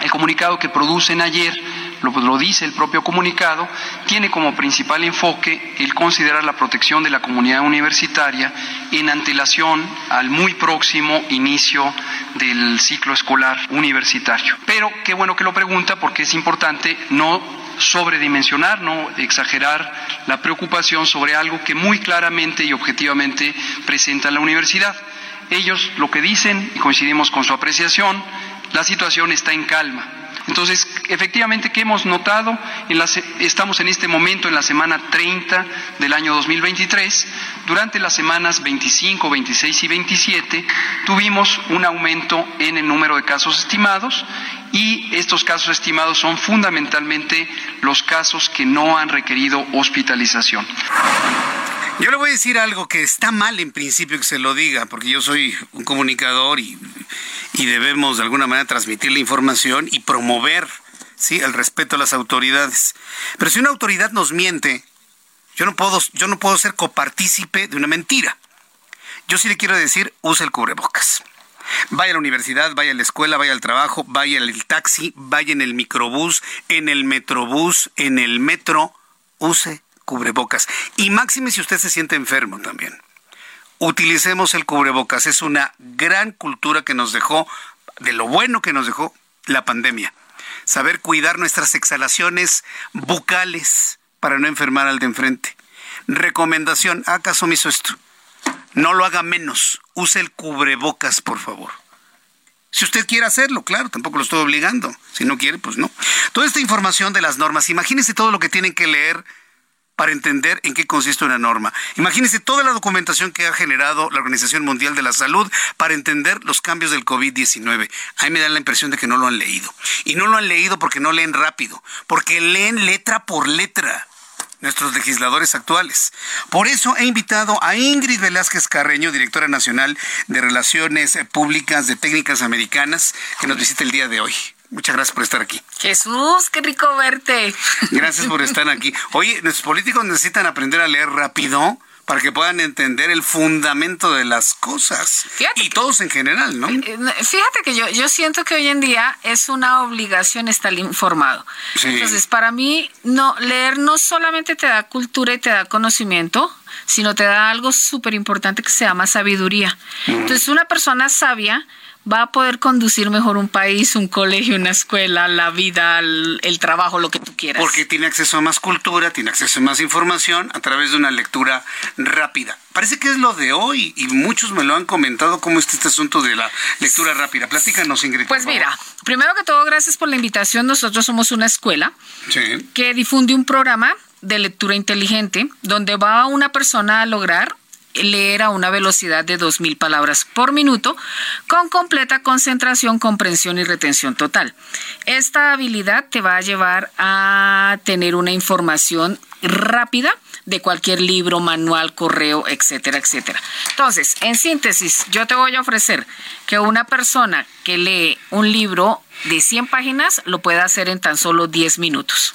El comunicado que producen ayer lo, dice el propio comunicado, tiene como principal enfoque el considerar la protección de la comunidad universitaria en antelación al muy próximo inicio del ciclo escolar universitario. Pero qué bueno que lo pregunta porque es importante no sobredimensionar, no exagerar la preocupación sobre algo que muy claramente y objetivamente presenta la universidad. Ellos lo que dicen, y coincidimos con su apreciación, la situación está en calma. Entonces, efectivamente, ¿qué hemos notado? estamos en este momento en la semana 30 del año 2023. Durante las semanas 25, 26 y 27 tuvimos un aumento en el número de casos estimados y estos casos estimados son fundamentalmente los casos que no han requerido hospitalización. Yo le voy a decir algo que está mal en principio que se lo diga, porque yo soy un comunicador y, debemos de alguna manera transmitir la información y promover ¿sí? el respeto a las autoridades. Pero si una autoridad nos miente, yo no puedo, yo no puedo ser copartícipe de una mentira. Yo sí le quiero decir, use el cubrebocas. Vaya a la universidad, vaya a la escuela, vaya al trabajo, vaya el taxi, vaya en el microbús, en el metrobús, en el metro, use cubrebocas. Y máxime si usted se siente enfermo también. Utilicemos el cubrebocas. Es una gran cultura que nos dejó, de lo bueno que nos dejó la pandemia. Saber cuidar nuestras exhalaciones bucales para no enfermar al de enfrente. Recomendación, ¿acaso me hizo esto? No lo haga menos. Use el cubrebocas, por favor. Si usted quiere hacerlo, claro, tampoco lo estoy obligando. Si no quiere, pues no. Toda esta información de las normas, imagínese todo lo que tienen que leer para entender en qué consiste una norma. Imagínense toda la documentación que ha generado la Organización Mundial de la Salud para entender los cambios del COVID-19. A mí me da la impresión de que no lo han leído. Y no lo han leído porque no leen rápido, porque leen letra por letra nuestros legisladores actuales. Por eso he invitado a Ingrid Velázquez Carreño, directora nacional de Relaciones Públicas de Técnicas Americanas, que nos visita el día de hoy. Muchas gracias por estar aquí. Jesús, qué rico verte. Gracias por estar aquí. Oye, nuestros políticos necesitan aprender a leer rápido para que puedan entender el fundamento de las cosas. y todos en general, ¿no? Eh, fíjate que yo, yo siento que hoy en día es una obligación estar informado. Entonces, para mí, no, leer no solamente te da cultura y te da conocimiento, sino te da algo súper importante que se llama sabiduría. Mm. Entonces, una persona sabia va a poder conducir mejor un país, un colegio, una escuela, la vida, el, trabajo, lo que tú quieras. Porque tiene acceso a más cultura, tiene acceso a más información a través de una lectura rápida. Parece que es lo de hoy y muchos me lo han comentado cómo está este asunto de la lectura rápida. Platícanos, Ingrid. Pues mira, primero que todo, gracias por la invitación. Nosotros somos una escuela que difunde un programa de lectura inteligente donde va una persona a lograr leer a una velocidad de 2.000 palabras por minuto con completa concentración, comprensión y retención total. Esta habilidad te va a llevar a tener una información rápida de cualquier libro, manual, correo, etcétera, etcétera. Entonces, en síntesis, yo te voy a ofrecer que una persona que lee un libro de 100 páginas lo puede hacer en tan solo 10 minutos.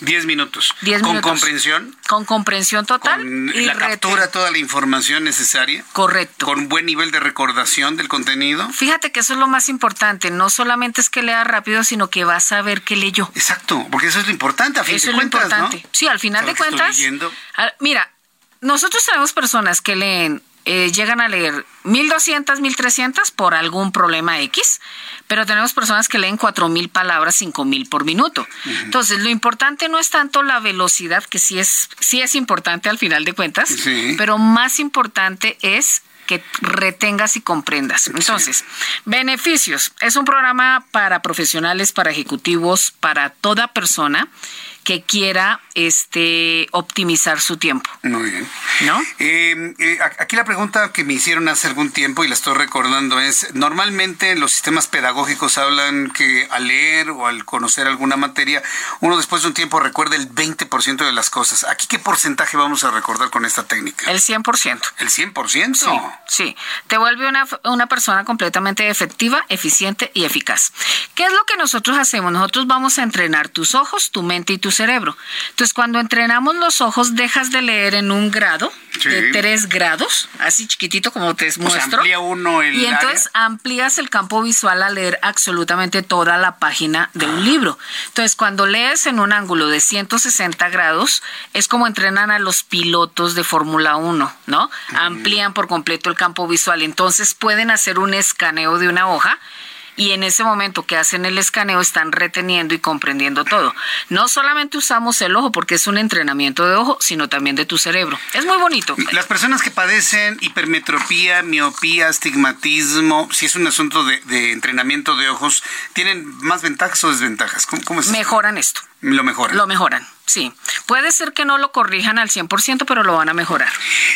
10 minutos. ¿Con comprensión? Con comprensión total. ¿Con la captura toda la información necesaria? Correcto. ¿Con buen nivel de recordación del contenido? Fíjate que eso es lo más importante. No solamente es que lea rápido, sino que va a saber qué leyó. Exacto, porque eso es lo importante a fin eso de cuentas, es lo importante. Sí, al final de cuentas. Mira, nosotros tenemos personas que leen eh, llegan a leer 1200, 1300 por algún problema X, pero tenemos personas que leen 4000 palabras, 5000 por minuto. Entonces, lo importante no es tanto la velocidad, que sí es, sí es importante al final de cuentas, pero más importante es que retengas y comprendas. Entonces, beneficios. Es un programa para profesionales, para ejecutivos, para toda persona que quiera este optimizar su tiempo. Muy bien. ¿No? Eh, eh, aquí la pregunta que me hicieron hace algún tiempo y la estoy recordando es, normalmente los sistemas pedagógicos hablan que al leer o al conocer alguna materia, uno después de un tiempo recuerda el 20% de las cosas. ¿Aquí qué porcentaje vamos a recordar con esta técnica? El 100%. ¿El 100%? Sí, sí. Te vuelve una, una persona completamente efectiva, eficiente y eficaz. ¿Qué es lo que nosotros hacemos? Nosotros vamos a entrenar tus ojos, tu mente y tu cerebro. Entonces, cuando entrenamos los ojos, dejas de leer en un grado de tres grados, así chiquitito como te muestro. amplía uno el y entonces amplías el campo visual a leer absolutamente toda la página de un libro. Entonces, cuando lees en un ángulo de 160 grados, es como entrenan a los pilotos de Fórmula 1, ¿no? Amplían por completo el campo visual. Entonces, pueden hacer un escaneo de una hoja y en ese momento que hacen el escaneo están reteniendo y comprendiendo todo. No solamente usamos el ojo porque es un entrenamiento de ojo, sino también de tu cerebro. Es muy bonito. Las personas que padecen hipermetropía, miopía, astigmatismo, si es un asunto de, entrenamiento de ojos, ¿tienen más ventajas o desventajas? ¿Cómo, es Mejoran esto. Lo mejoran. Lo mejoran. Sí, puede ser que no lo corrijan al 100%, pero lo van a mejorar.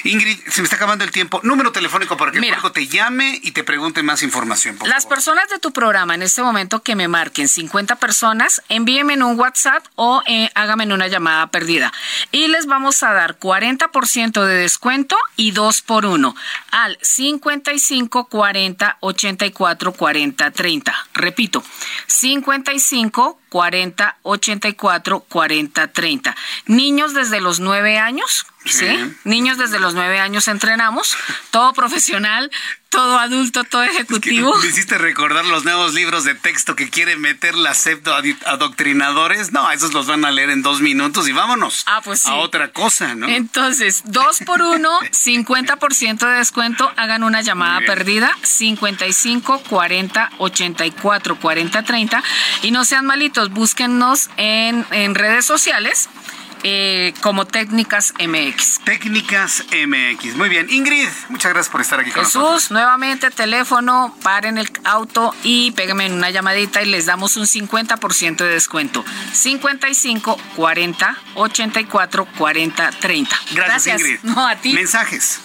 Ingrid, se me está acabando el tiempo. Número telefónico para que el te llame y te pregunte más información. las personas de tu programa en este momento que me marquen 50 personas, envíenme en un WhatsApp o eh, háganme en una llamada perdida. Y les vamos a dar 40% de descuento y 2 por 1 al 55 40 84 40 30. Repito, 55 40 84 40 30. Niños desde los 9 años ¿sí? Niños desde los nueve años entrenamos, todo profesional, todo adulto, todo ejecutivo. me hiciste recordar los nuevos libros de texto que quieren meter la septo adoctrinadores. No, esos los van a leer en dos minutos y vámonos ah, pues a otra cosa, ¿no? Entonces, dos por uno, 50% de descuento. Hagan una llamada perdida, 55 40 84 40 30. Y no sean malitos, búsquennos en, en redes sociales eh, como Técnicas MX. Técnicas MX. Muy bien. Ingrid, muchas gracias por estar aquí con Jesús, nosotros. nuevamente teléfono, paren el auto y péguenme una llamadita y les damos un 50% de descuento. 55 40 84 40 30. Gracias, Ingrid. No, a ti. Mensajes.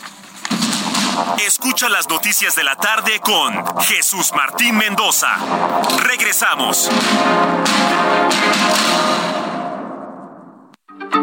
Escucha las noticias de la tarde con Jesús Martín Mendoza. Regresamos.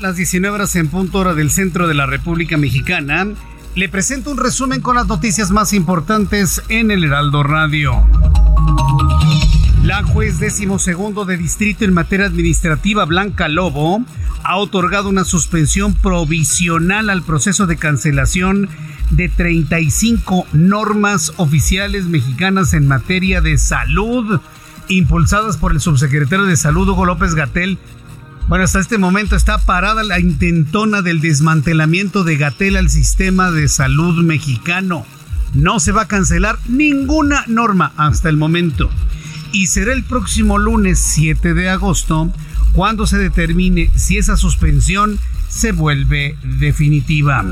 Las 19 horas en punto hora del centro de la República Mexicana, le presento un resumen con las noticias más importantes en el Heraldo Radio. La juez décimo segundo de distrito en materia administrativa, Blanca Lobo, ha otorgado una suspensión provisional al proceso de cancelación de 35 normas oficiales mexicanas en materia de salud, impulsadas por el subsecretario de Salud, Hugo López Gatel, bueno, hasta este momento está parada la intentona del desmantelamiento de Gatel al sistema de salud mexicano. No se va a cancelar ninguna norma hasta el momento. Y será el próximo lunes 7 de agosto cuando se determine si esa suspensión se vuelve definitiva.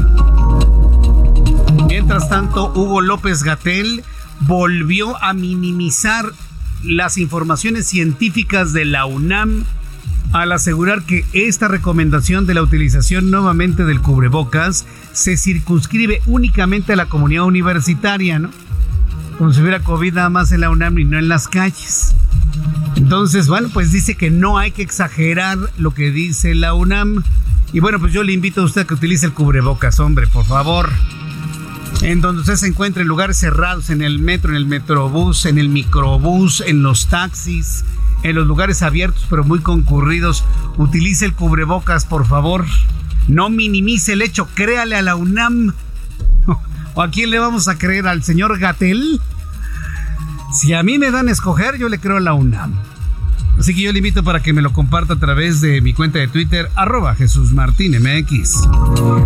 Mientras tanto, Hugo López Gatel volvió a minimizar las informaciones científicas de la UNAM al asegurar que esta recomendación de la utilización nuevamente del cubrebocas se circunscribe únicamente a la comunidad universitaria, ¿no? Como si hubiera COVID nada más en la UNAM y no en las calles. Entonces, bueno, pues dice que no hay que exagerar lo que dice la UNAM. Y bueno, pues yo le invito a usted a que utilice el cubrebocas, hombre, por favor. En donde usted se encuentre en lugares cerrados, en el metro, en el metrobús, en el microbús, en los taxis, en los lugares abiertos pero muy concurridos, utilice el cubrebocas, por favor. No minimice el hecho, créale a la UNAM. ¿O a quién le vamos a creer? ¿Al señor Gatel? Si a mí me dan a escoger, yo le creo a la UNAM. Así que yo le invito para que me lo comparta a través de mi cuenta de Twitter, arroba Jesús MX.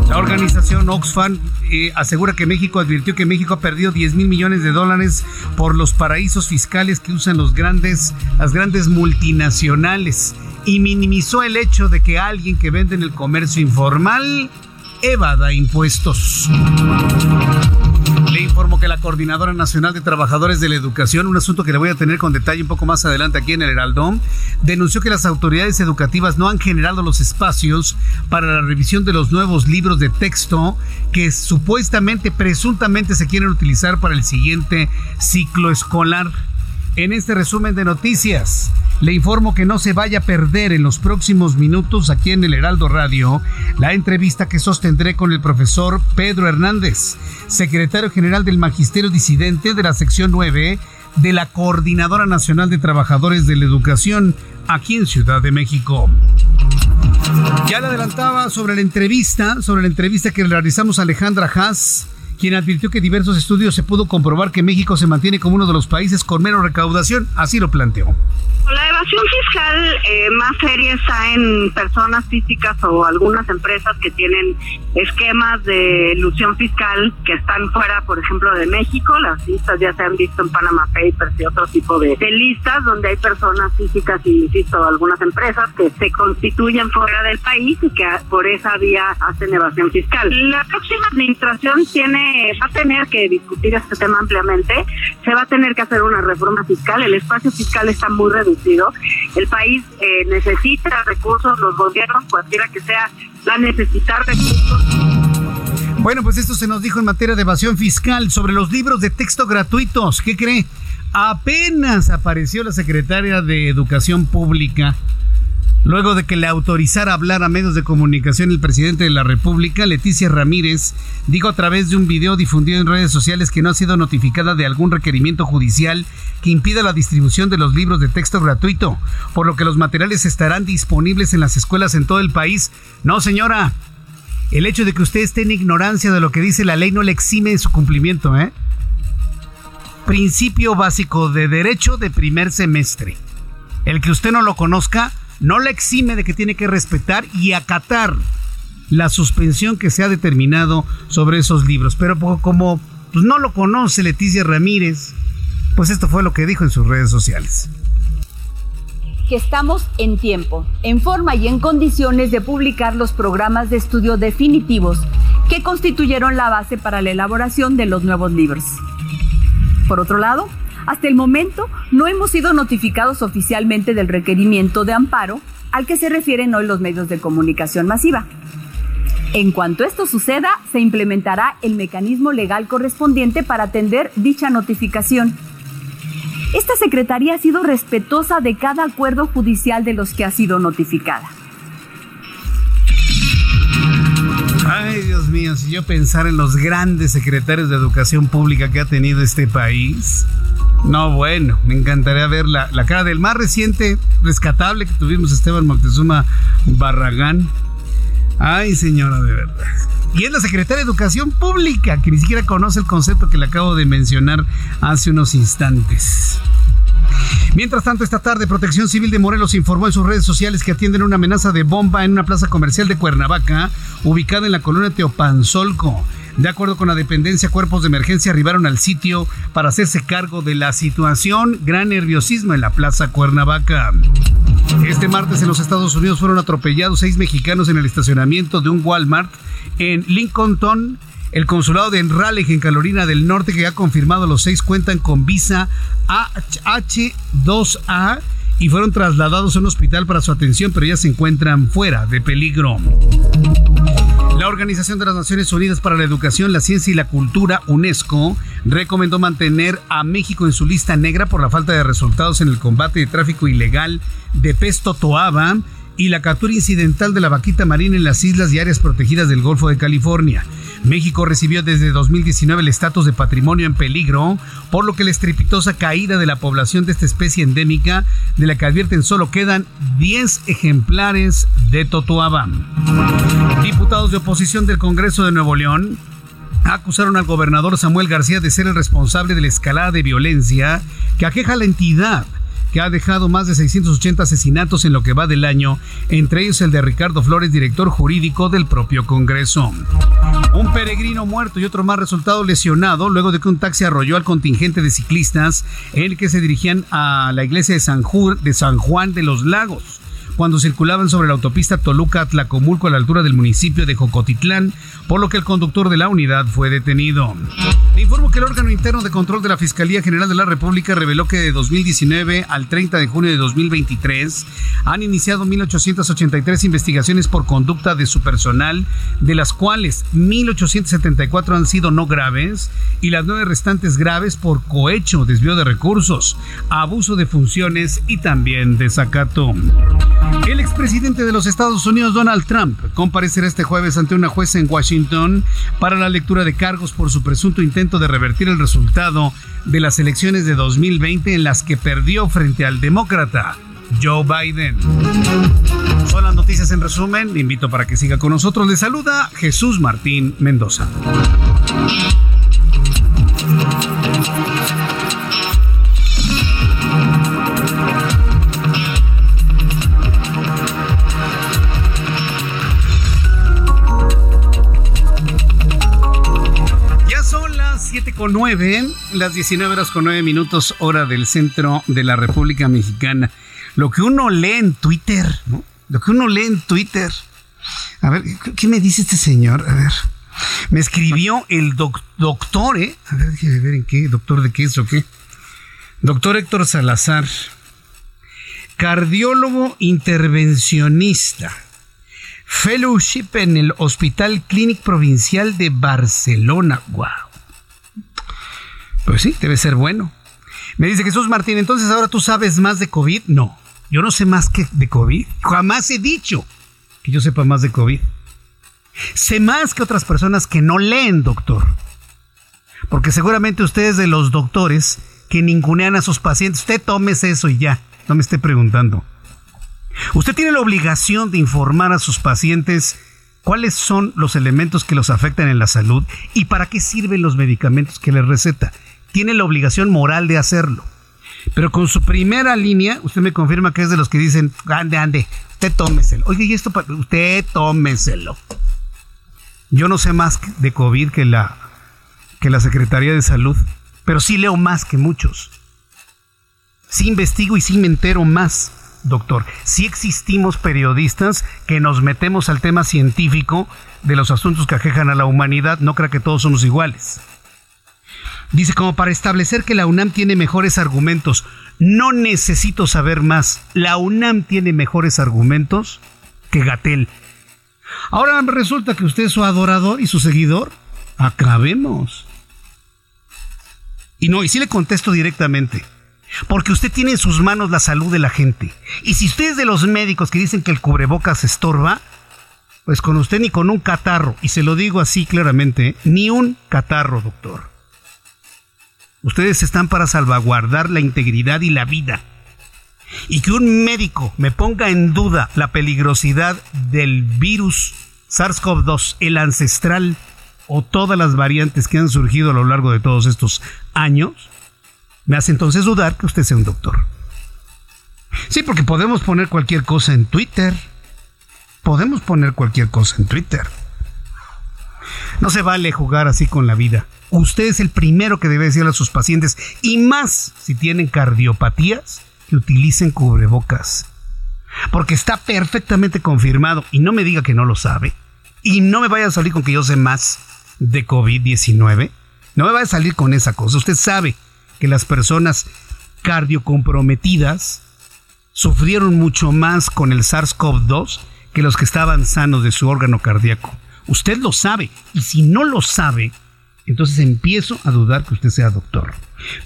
La organización Oxfam eh, asegura que México advirtió que México ha perdido 10 mil millones de dólares por los paraísos fiscales que usan los grandes, las grandes multinacionales y minimizó el hecho de que alguien que vende en el comercio informal evada impuestos. Informo que la Coordinadora Nacional de Trabajadores de la Educación, un asunto que le voy a tener con detalle un poco más adelante aquí en el Heraldón, denunció que las autoridades educativas no han generado los espacios para la revisión de los nuevos libros de texto que supuestamente, presuntamente se quieren utilizar para el siguiente ciclo escolar. En este resumen de noticias, le informo que no se vaya a perder en los próximos minutos aquí en el Heraldo Radio la entrevista que sostendré con el profesor Pedro Hernández, secretario general del Magisterio Disidente de la sección 9 de la Coordinadora Nacional de Trabajadores de la Educación aquí en Ciudad de México. Ya le adelantaba sobre la entrevista, sobre la entrevista que realizamos a Alejandra Haas quien advirtió que diversos estudios se pudo comprobar que México se mantiene como uno de los países con menos recaudación. Así lo planteó. La evasión fiscal eh, más seria está en personas físicas o algunas empresas que tienen esquemas de ilusión fiscal que están fuera, por ejemplo, de México. Las listas ya se han visto en Panama Papers y otro tipo de, listas donde hay personas físicas y, insisto, algunas empresas que se constituyen fuera del país y que por esa vía hacen evasión fiscal. La próxima administración tiene va a tener que discutir este tema ampliamente. Se va a tener que hacer una reforma fiscal. El espacio fiscal está muy reducido el país eh, necesita recursos, los gobiernos, cualquiera que sea, la necesitar recursos. Bueno, pues esto se nos dijo en materia de evasión fiscal sobre los libros de texto gratuitos. ¿Qué cree? Apenas apareció la secretaria de Educación Pública Luego de que le autorizara hablar a medios de comunicación el presidente de la República, Leticia Ramírez, dijo a través de un video difundido en redes sociales que no ha sido notificada de algún requerimiento judicial que impida la distribución de los libros de texto gratuito, por lo que los materiales estarán disponibles en las escuelas en todo el país. No, señora. El hecho de que usted esté en ignorancia de lo que dice la ley no le exime de su cumplimiento, ¿eh? Principio básico de derecho de primer semestre. El que usted no lo conozca no la exime de que tiene que respetar y acatar la suspensión que se ha determinado sobre esos libros. Pero como pues, no lo conoce Leticia Ramírez, pues esto fue lo que dijo en sus redes sociales. Que estamos en tiempo, en forma y en condiciones de publicar los programas de estudio definitivos que constituyeron la base para la elaboración de los nuevos libros. Por otro lado, hasta el momento no hemos sido notificados oficialmente del requerimiento de amparo al que se refieren hoy los medios de comunicación masiva. En cuanto esto suceda, se implementará el mecanismo legal correspondiente para atender dicha notificación. Esta Secretaría ha sido respetuosa de cada acuerdo judicial de los que ha sido notificada. Ay, Dios mío, si yo pensara en los grandes secretarios de educación pública que ha tenido este país, no, bueno, me encantaría ver la, cara del más reciente rescatable que tuvimos, Esteban Moctezuma Barragán. Ay, señora, de verdad. Y es la secretaria de Educación Pública, que ni siquiera conoce el concepto que le acabo de mencionar hace unos instantes. Mientras tanto, esta tarde, Protección Civil de Morelos informó en sus redes sociales que atienden una amenaza de bomba en una plaza comercial de Cuernavaca, ubicada en la colonia Teopanzolco. De acuerdo con la dependencia, cuerpos de emergencia arribaron al sitio para hacerse cargo de la situación. Gran nerviosismo en la Plaza Cuernavaca. Este martes en los Estados Unidos fueron atropellados seis mexicanos en el estacionamiento de un Walmart en Lincolnton. El consulado de Enraleje en Carolina del Norte, que ha confirmado los seis cuentan con visa H2A y fueron trasladados a un hospital para su atención, pero ya se encuentran fuera de peligro. La Organización de las Naciones Unidas para la Educación, la Ciencia y la Cultura, UNESCO, recomendó mantener a México en su lista negra por la falta de resultados en el combate de tráfico ilegal de pez totoaba y la captura incidental de la vaquita marina en las islas y áreas protegidas del Golfo de California. México recibió desde 2019 el estatus de patrimonio en peligro, por lo que la estrepitosa caída de la población de esta especie endémica, de la que advierten solo quedan 10 ejemplares de Totoaba. Diputados de oposición del Congreso de Nuevo León acusaron al gobernador Samuel García de ser el responsable de la escalada de violencia que aqueja a la entidad que ha dejado más de 680 asesinatos en lo que va del año, entre ellos el de Ricardo Flores, director jurídico del propio Congreso. Un peregrino muerto y otro más resultado lesionado luego de que un taxi arrolló al contingente de ciclistas en el que se dirigían a la iglesia de San, de San Juan de los Lagos cuando circulaban sobre la autopista Toluca-Tlacomulco a la altura del municipio de Jocotitlán, por lo que el conductor de la unidad fue detenido. Le informo que el órgano interno de control de la Fiscalía General de la República reveló que de 2019 al 30 de junio de 2023 han iniciado 1.883 investigaciones por conducta de su personal, de las cuales 1.874 han sido no graves y las nueve restantes graves por cohecho, desvío de recursos, abuso de funciones y también desacato. El expresidente de los Estados Unidos, Donald Trump, comparecerá este jueves ante una jueza en Washington para la lectura de cargos por su presunto intento de revertir el resultado de las elecciones de 2020 en las que perdió frente al demócrata Joe Biden. Son las noticias en resumen. Le invito para que siga con nosotros. Le saluda Jesús Martín Mendoza. Con 9, las 19 horas con 9 minutos, hora del centro de la República Mexicana. Lo que uno lee en Twitter, ¿no? Lo que uno lee en Twitter. A ver, ¿qué me dice este señor? A ver. Me escribió el doctor, ¿eh? A ver, déjeme ver en qué, doctor de qué es o qué. Doctor Héctor Salazar, cardiólogo intervencionista, fellowship en el Hospital Clínic Provincial de Barcelona. ¡Wow! Pues sí, debe ser bueno. Me dice Jesús Martín, entonces ahora tú sabes más de COVID. No, yo no sé más que de COVID. Jamás he dicho que yo sepa más de COVID. Sé más que otras personas que no leen, doctor. Porque seguramente ustedes de los doctores que ningunean a sus pacientes, usted tómese eso y ya, no me esté preguntando. Usted tiene la obligación de informar a sus pacientes cuáles son los elementos que los afectan en la salud y para qué sirven los medicamentos que les receta tiene la obligación moral de hacerlo. Pero con su primera línea, usted me confirma que es de los que dicen, ande, ande, usted tómeselo. Oye, y esto, usted tómeselo. Yo no sé más de COVID que la, que la Secretaría de Salud, pero sí leo más que muchos. Sí investigo y sí me entero más, doctor. Sí existimos periodistas que nos metemos al tema científico de los asuntos que aquejan a la humanidad. No crea que todos somos iguales. Dice, como para establecer que la UNAM tiene mejores argumentos. No necesito saber más. La UNAM tiene mejores argumentos que Gatel. Ahora resulta que usted es su adorador y su seguidor. Acabemos. Y no, y sí le contesto directamente. Porque usted tiene en sus manos la salud de la gente. Y si usted es de los médicos que dicen que el cubrebocas estorba, pues con usted ni con un catarro, y se lo digo así claramente, ni un catarro, doctor. Ustedes están para salvaguardar la integridad y la vida. Y que un médico me ponga en duda la peligrosidad del virus SARS-CoV-2, el ancestral, o todas las variantes que han surgido a lo largo de todos estos años, me hace entonces dudar que usted sea un doctor. Sí, porque podemos poner cualquier cosa en Twitter. Podemos poner cualquier cosa en Twitter. No se vale jugar así con la vida usted es el primero que debe decirle a sus pacientes, y más si tienen cardiopatías, que utilicen cubrebocas. Porque está perfectamente confirmado, y no me diga que no lo sabe, y no me vaya a salir con que yo sé más de COVID-19, no me vaya a salir con esa cosa. Usted sabe que las personas cardiocomprometidas sufrieron mucho más con el SARS-CoV-2 que los que estaban sanos de su órgano cardíaco. Usted lo sabe, y si no lo sabe, entonces empiezo a dudar que usted sea doctor.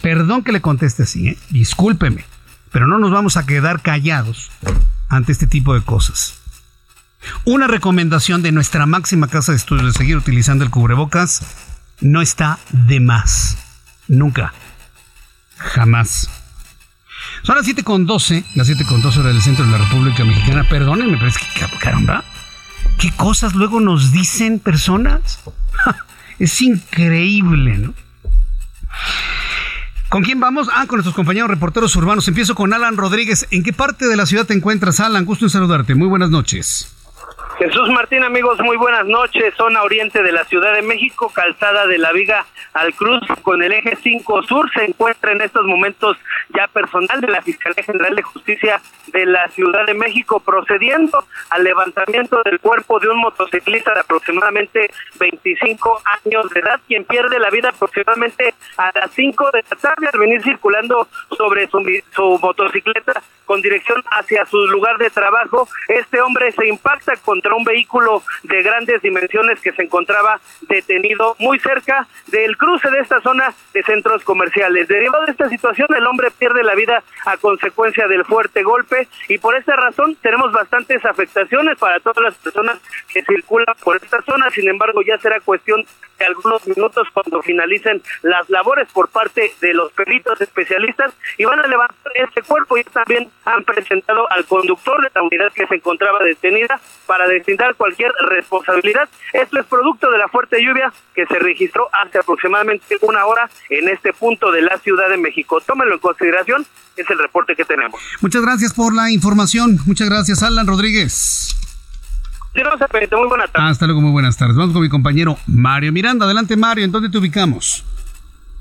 Perdón que le conteste así, ¿eh? discúlpeme, pero no nos vamos a quedar callados ante este tipo de cosas. Una recomendación de nuestra máxima casa de estudios de seguir utilizando el cubrebocas no está de más. Nunca. Jamás. Son las 7.12, las 7.12 horas del centro de la República Mexicana. Perdónenme, pero es que caramba. ¿Qué cosas luego nos dicen personas? Es increíble, ¿no? ¿Con quién vamos? Ah, con nuestros compañeros reporteros urbanos. Empiezo con Alan Rodríguez. ¿En qué parte de la ciudad te encuentras, Alan? Gusto en saludarte. Muy buenas noches. Jesús Martín, amigos, muy buenas noches. Zona oriente de la Ciudad de México, calzada de la Viga al Cruz con el eje 5 Sur. Se encuentra en estos momentos ya personal de la Fiscalía General de Justicia de la Ciudad de México procediendo al levantamiento del cuerpo de un motociclista de aproximadamente 25 años de edad, quien pierde la vida aproximadamente a las 5 de la tarde al venir circulando sobre su, su motocicleta con dirección hacia su lugar de trabajo. Este hombre se impacta contra un vehículo de grandes dimensiones que se encontraba detenido muy cerca del cruce de esta zona de centros comerciales. Derivado de esta situación, el hombre pierde la vida a consecuencia del fuerte golpe y por esta razón tenemos bastantes afectaciones para todas las personas que circulan por esta zona. Sin embargo, ya será cuestión algunos minutos cuando finalicen las labores por parte de los peritos especialistas y van a levantar este cuerpo y también han presentado al conductor de la unidad que se encontraba detenida para deslindar cualquier responsabilidad. Esto es producto de la fuerte lluvia que se registró hace aproximadamente una hora en este punto de la Ciudad de México. Tómenlo en consideración, es el reporte que tenemos. Muchas gracias por la información. Muchas gracias, Alan Rodríguez. Muy buenas tardes. Hasta luego, muy buenas tardes. Vamos con mi compañero Mario Miranda. Adelante, Mario, ¿en dónde te ubicamos?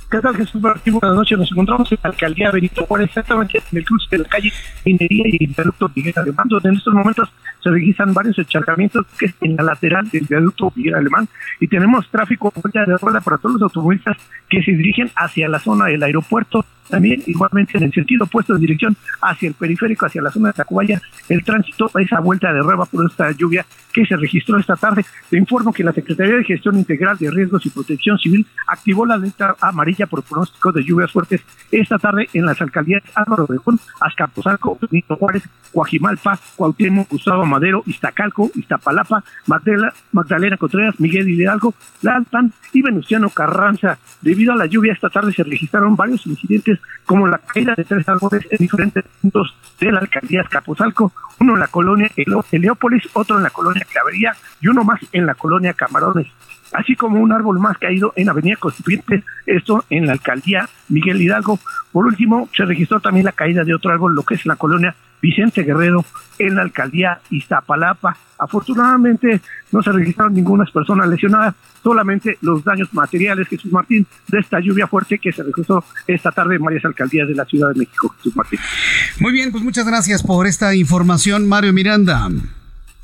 ¿Qué tal, Jesús Martín? Buenas noches. Nos encontramos en la alcaldía Benito Juárez, exactamente en el cruce de la calle Minería y el viaducto Miguel Alemán, donde en estos momentos se registran varios encharcamientos que es en la lateral del viaducto Miguel Alemán y tenemos tráfico de rueda para todos los automovilistas que se dirigen hacia la zona del aeropuerto también, igualmente, en el sentido opuesto de dirección hacia el periférico, hacia la zona de Tacubaya, el tránsito, esa vuelta de rueda por esta lluvia que se registró esta tarde. Te informo que la Secretaría de Gestión Integral de Riesgos y Protección Civil activó la letra amarilla por pronóstico de lluvias fuertes esta tarde en las alcaldías Álvaro Obregón, Azcapotzalco, Benito Juárez, Coajimalpa, Cuauhtémoc, Gustavo Madero, Iztacalco, Iztapalapa, Magdalena, Magdalena Contreras, Miguel Hidalgo, Lalpan y Venustiano Carranza. Debido a la lluvia esta tarde se registraron varios incidentes como la caída de tres árboles en diferentes puntos de la alcaldía Escapuzalco, uno en la colonia Heliópolis, otro en la colonia Clavería y uno más en la colonia Camarones, así como un árbol más caído en Avenida Constituyente, esto en la alcaldía Miguel Hidalgo. Por último, se registró también la caída de otro árbol, lo que es la colonia Vicente Guerrero, en la alcaldía Iztapalapa. Afortunadamente no se registraron ninguna persona lesionada, solamente los daños materiales, Jesús Martín, de esta lluvia fuerte que se registró esta tarde en varias alcaldías de la Ciudad de México, Jesús Martín. Muy bien, pues muchas gracias por esta información, Mario Miranda.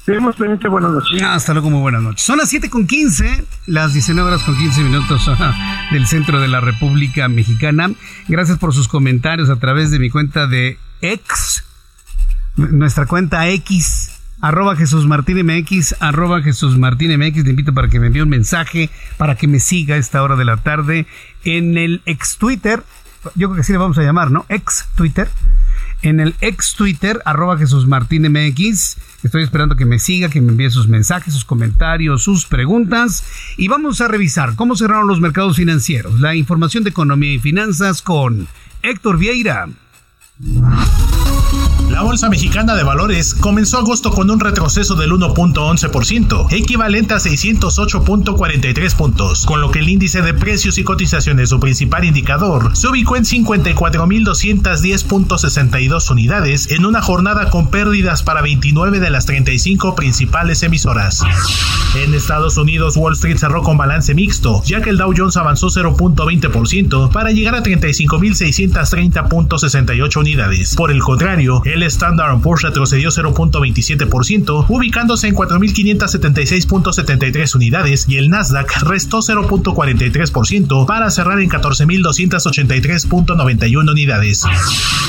Tenemos pendiente, buenas noches. Hasta luego, muy buenas noches. Son las 7 con 15, las 19 horas con 15 minutos del centro de la República Mexicana. Gracias por sus comentarios a través de mi cuenta de ex, nuestra cuenta X, arroba Jesús Martín MX, arroba Jesús Martín MX. Le invito para que me envíe un mensaje, para que me siga a esta hora de la tarde en el ex Twitter. Yo creo que así le vamos a llamar, ¿no? Ex Twitter en el ex Twitter, arroba Jesús Martín MX. Estoy esperando que me siga, que me envíe sus mensajes, sus comentarios, sus preguntas. Y vamos a revisar cómo cerraron los mercados financieros. La información de economía y finanzas con Héctor Vieira. La Bolsa Mexicana de Valores comenzó agosto con un retroceso del 1.11%, equivalente a 608.43 puntos, con lo que el índice de precios y cotizaciones, su principal indicador, se ubicó en 54.210.62 unidades en una jornada con pérdidas para 29 de las 35 principales emisoras. En Estados Unidos, Wall Street cerró con balance mixto, ya que el Dow Jones avanzó 0.20% para llegar a 35.630.68 unidades. Por el contrario, el Standard Poor's retrocedió 0.27%, ubicándose en 4.576.73 unidades y el Nasdaq restó 0.43% para cerrar en 14.283.91 unidades.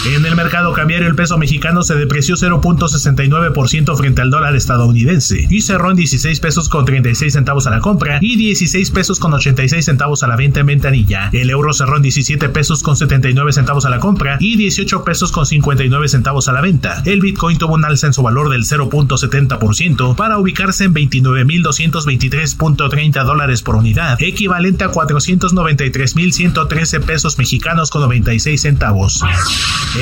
En el mercado cambiario el peso mexicano se depreció 0.69% frente al dólar estadounidense y cerró en 16 pesos con 36 centavos a la compra y 16 pesos con 86 centavos a la venta en ventanilla. El euro cerró en 17 pesos con 79 centavos a la compra y 18 pesos con 59 centavos a la El Bitcoin tuvo un alza en su valor del 0.70% para ubicarse en 29.223.30 dólares por unidad, equivalente a 493.113 pesos mexicanos con 96 centavos.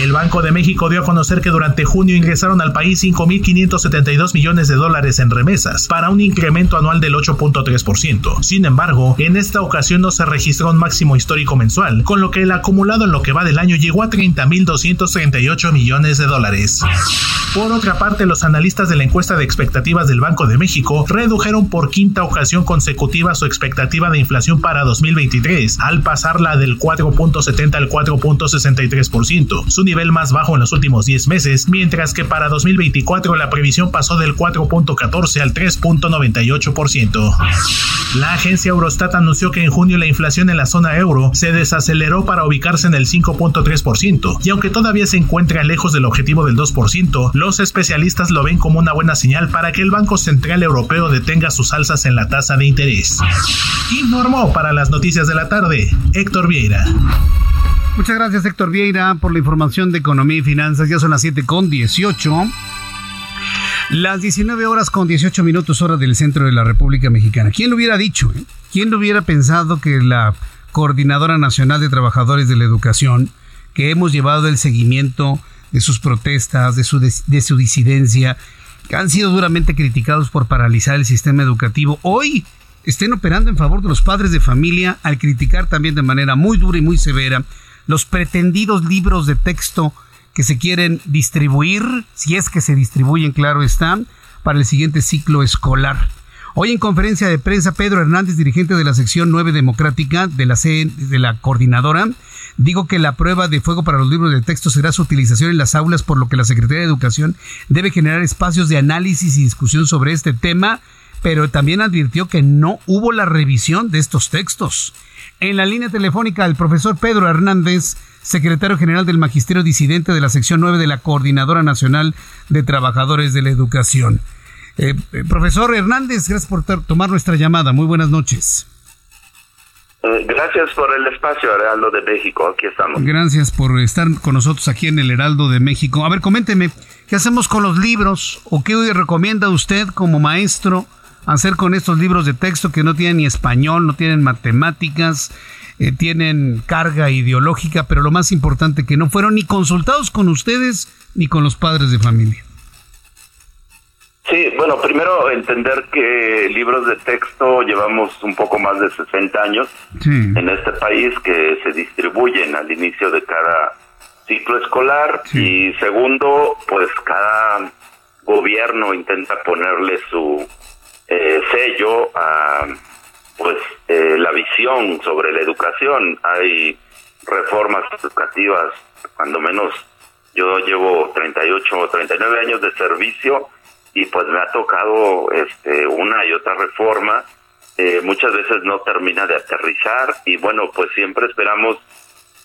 El Banco de México dio a conocer que durante junio ingresaron al país 5.572 millones de dólares en remesas, para un incremento anual del 8.3%. Sin embargo, en esta ocasión no se registró un máximo histórico mensual, con lo que el acumulado en lo que va del año llegó a 30.238 millones de dólares. Por otra parte, los analistas de la encuesta de expectativas del Banco de México redujeron por quinta ocasión consecutiva su expectativa de inflación para 2023, al pasarla del 4.70 al 4.63%, su nivel más bajo en los últimos 10 meses, mientras que para 2024 la previsión pasó del 4.14 al 3.98%. La agencia Eurostat anunció que en junio la inflación en la zona euro se desaceleró para ubicarse en el 5.3%, y aunque todavía se encuentra lejos del objetivo del 2%, los especialistas lo ven como una buena señal para que el Banco Central Europeo detenga sus alzas en la tasa de interés. Informó para las noticias de la tarde Héctor Vieira. Muchas gracias Héctor Vieira por la información de economía y finanzas. Ya son las 7 con 18. Las 19 horas con 18 minutos hora del centro de la República Mexicana. ¿Quién lo hubiera dicho? Eh? ¿Quién lo hubiera pensado que la Coordinadora Nacional de Trabajadores de la Educación, que hemos llevado el seguimiento de sus protestas, de su, de su disidencia, que han sido duramente criticados por paralizar el sistema educativo, hoy estén operando en favor de los padres de familia al criticar también de manera muy dura y muy severa los pretendidos libros de texto que se quieren distribuir, si es que se distribuyen, claro están, para el siguiente ciclo escolar. Hoy en conferencia de prensa, Pedro Hernández, dirigente de la sección 9 democrática de la, de la coordinadora, digo que la prueba de fuego para los libros de texto será su utilización en las aulas, por lo que la Secretaría de Educación debe generar espacios de análisis y discusión sobre este tema, pero también advirtió que no hubo la revisión de estos textos. En la línea telefónica, el profesor Pedro Hernández, secretario general del Magisterio Disidente de la sección 9 de la Coordinadora Nacional de Trabajadores de la Educación. Eh, eh, profesor Hernández, gracias por tomar nuestra llamada. Muy buenas noches. Eh, gracias por el espacio, Heraldo de México. Aquí estamos. Gracias por estar con nosotros aquí en el Heraldo de México. A ver, coménteme, ¿qué hacemos con los libros o qué recomienda usted como maestro hacer con estos libros de texto que no tienen ni español, no tienen matemáticas, eh, tienen carga ideológica, pero lo más importante que no fueron ni consultados con ustedes ni con los padres de familia. Sí, bueno, primero entender que libros de texto llevamos un poco más de 60 años en este país que se distribuyen al inicio de cada ciclo escolar y segundo, pues cada gobierno intenta ponerle su eh, sello a pues eh, la visión sobre la educación. Hay reformas educativas, cuando menos yo llevo 38 o 39 años de servicio y pues me ha tocado este una y otra reforma. Eh, muchas veces no termina de aterrizar y bueno, pues siempre esperamos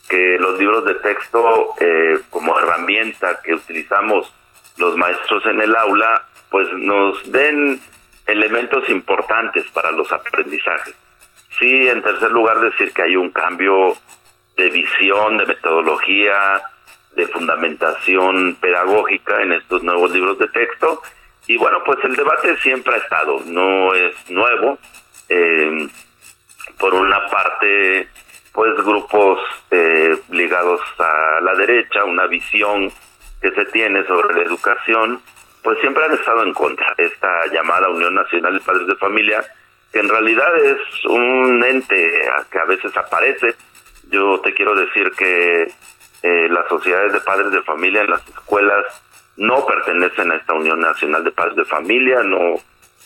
que los libros de texto eh, como herramienta que utilizamos los maestros en el aula, pues nos den elementos importantes para los aprendizajes. Sí, en tercer lugar, decir que hay un cambio de visión, de metodología, de fundamentación pedagógica en estos nuevos libros de texto. Y bueno, pues el debate siempre ha estado, no es nuevo. Eh, por una parte, pues grupos eh, ligados a la derecha, una visión que se tiene sobre la educación, pues siempre han estado en contra de esta llamada Unión Nacional de Padres de Familia, que en realidad es un ente que a veces aparece. Yo te quiero decir que eh, las sociedades de padres de familia en las escuelas no pertenecen a esta Unión Nacional de Padres de Familia, no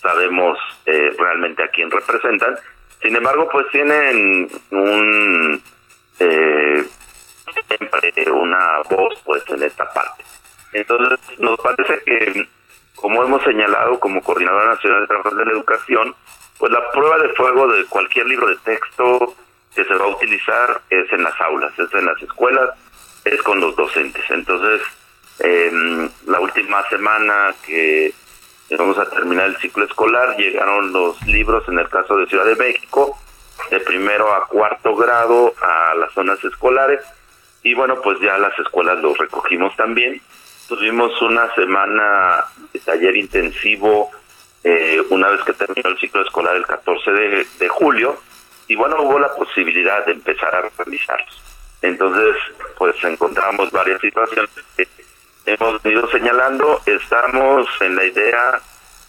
sabemos eh, realmente a quién representan. Sin embargo, pues tienen un eh, una voz pues en esta parte. Entonces, nos parece que, como hemos señalado como Coordinadora Nacional de Trabajadores de la Educación, pues la prueba de fuego de cualquier libro de texto que se va a utilizar es en las aulas, es en las escuelas, es con los docentes. Entonces, eh, la última semana que vamos a terminar el ciclo escolar, llegaron los libros, en el caso de Ciudad de México, de primero a cuarto grado a las zonas escolares, y bueno, pues ya las escuelas los recogimos también tuvimos una semana de taller intensivo eh, una vez que terminó el ciclo escolar el 14 de, julio y bueno, hubo la posibilidad de empezar a realizarlos. Entonces, pues encontramos varias situaciones que hemos ido señalando. Estamos en la idea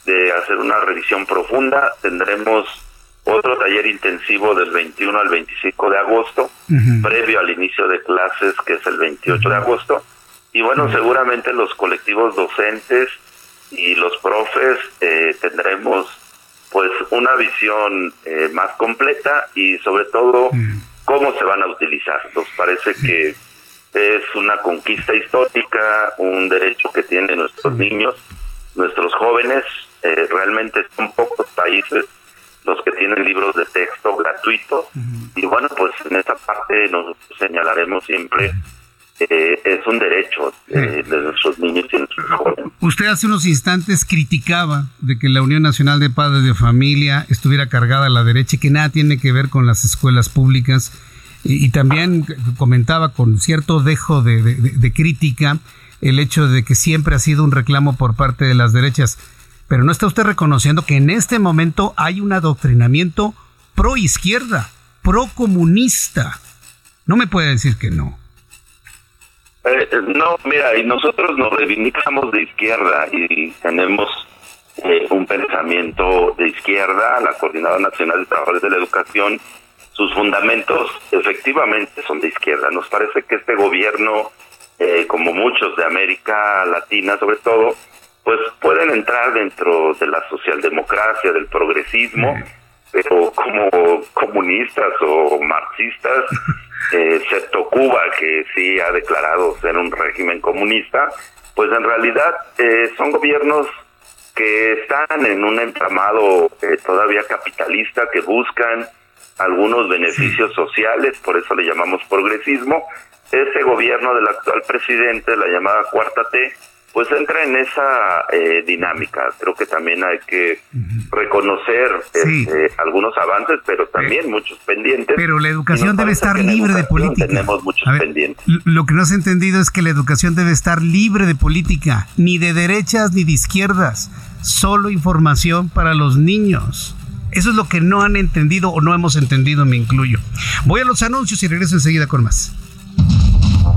de hacer una revisión profunda. Tendremos otro taller intensivo del 21 al 25 de agosto, previo al inicio de clases, que es el 28 de agosto. Y bueno, seguramente los colectivos docentes y los profes eh, tendremos pues una visión eh, más completa y sobre todo cómo se van a utilizar. Nos parece que es una conquista histórica, un derecho que tienen nuestros niños, nuestros jóvenes. Eh, realmente son pocos países los que tienen libros de texto gratuitos y bueno, pues en esa parte nos señalaremos siempre eh, es un derecho de, nuestros niños y nuestros jóvenes. Usted hace unos instantes criticaba de que la Unión Nacional de Padres de Familia estuviera cargada a la derecha y que nada tiene que ver con las escuelas públicas y, también comentaba con cierto dejo de, crítica el hecho de que siempre ha sido un reclamo por parte de las derechas. Pero no está usted reconociendo que en este momento hay un adoctrinamiento pro izquierda, pro comunista. No me puede decir que no. Eh, no, mira, y nosotros nos reivindicamos de izquierda y tenemos eh, un pensamiento de izquierda, la Coordinadora Nacional de Trabajadores de la Educación, sus fundamentos efectivamente son de izquierda. Nos parece que este gobierno, eh, como muchos de América Latina sobre todo, pues pueden entrar dentro de la socialdemocracia, del progresismo, pero como comunistas o marxistas eh, excepto Cuba, que sí ha declarado ser un régimen comunista, pues en realidad eh, son gobiernos que están en un entramado eh, todavía capitalista, que buscan algunos beneficios sociales, por eso le llamamos progresismo. Ese gobierno del actual presidente, la llamada Cuarta T, pues entra en esa eh, dinámica. Creo que también hay que reconocer este, algunos avances, pero también muchos pendientes. Pero la educación debe estar libre de política. Tenemos muchos pendientes. Lo que no has entendido es que la educación debe estar libre de política, ni de derechas ni de izquierdas. Solo información para los niños. Eso es lo que no han entendido o no hemos entendido, me incluyo. Voy a los anuncios y regreso enseguida con más.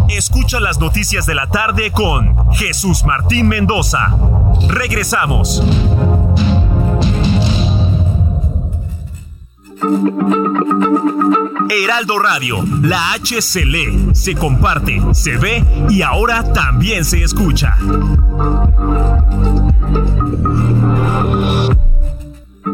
Escucha las noticias de la tarde con Jesús Martín Mendoza. Regresamos. Heraldo Radio, la H se lee, se comparte, se ve y ahora también se escucha.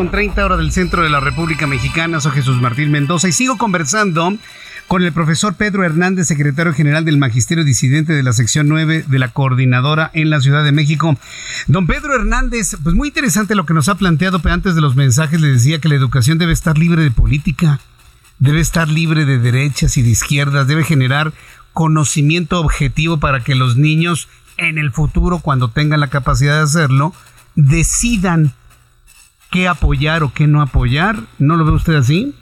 Son las 7.30 hora del centro de la República Mexicana. Soy Jesús Martín Mendoza y sigo conversando con el profesor Pedro Hernández, secretario general del Magisterio Disidente de la sección 9 de la Coordinadora en la Ciudad de México. Don Pedro Hernández, pues muy interesante lo que nos ha planteado, pero antes de los mensajes le decía que la educación debe estar libre de política, debe estar libre de derechas y de izquierdas, debe generar conocimiento objetivo para que los niños en el futuro, cuando tengan la capacidad de hacerlo, decidan qué apoyar o qué no apoyar. ¿No lo ve usted así?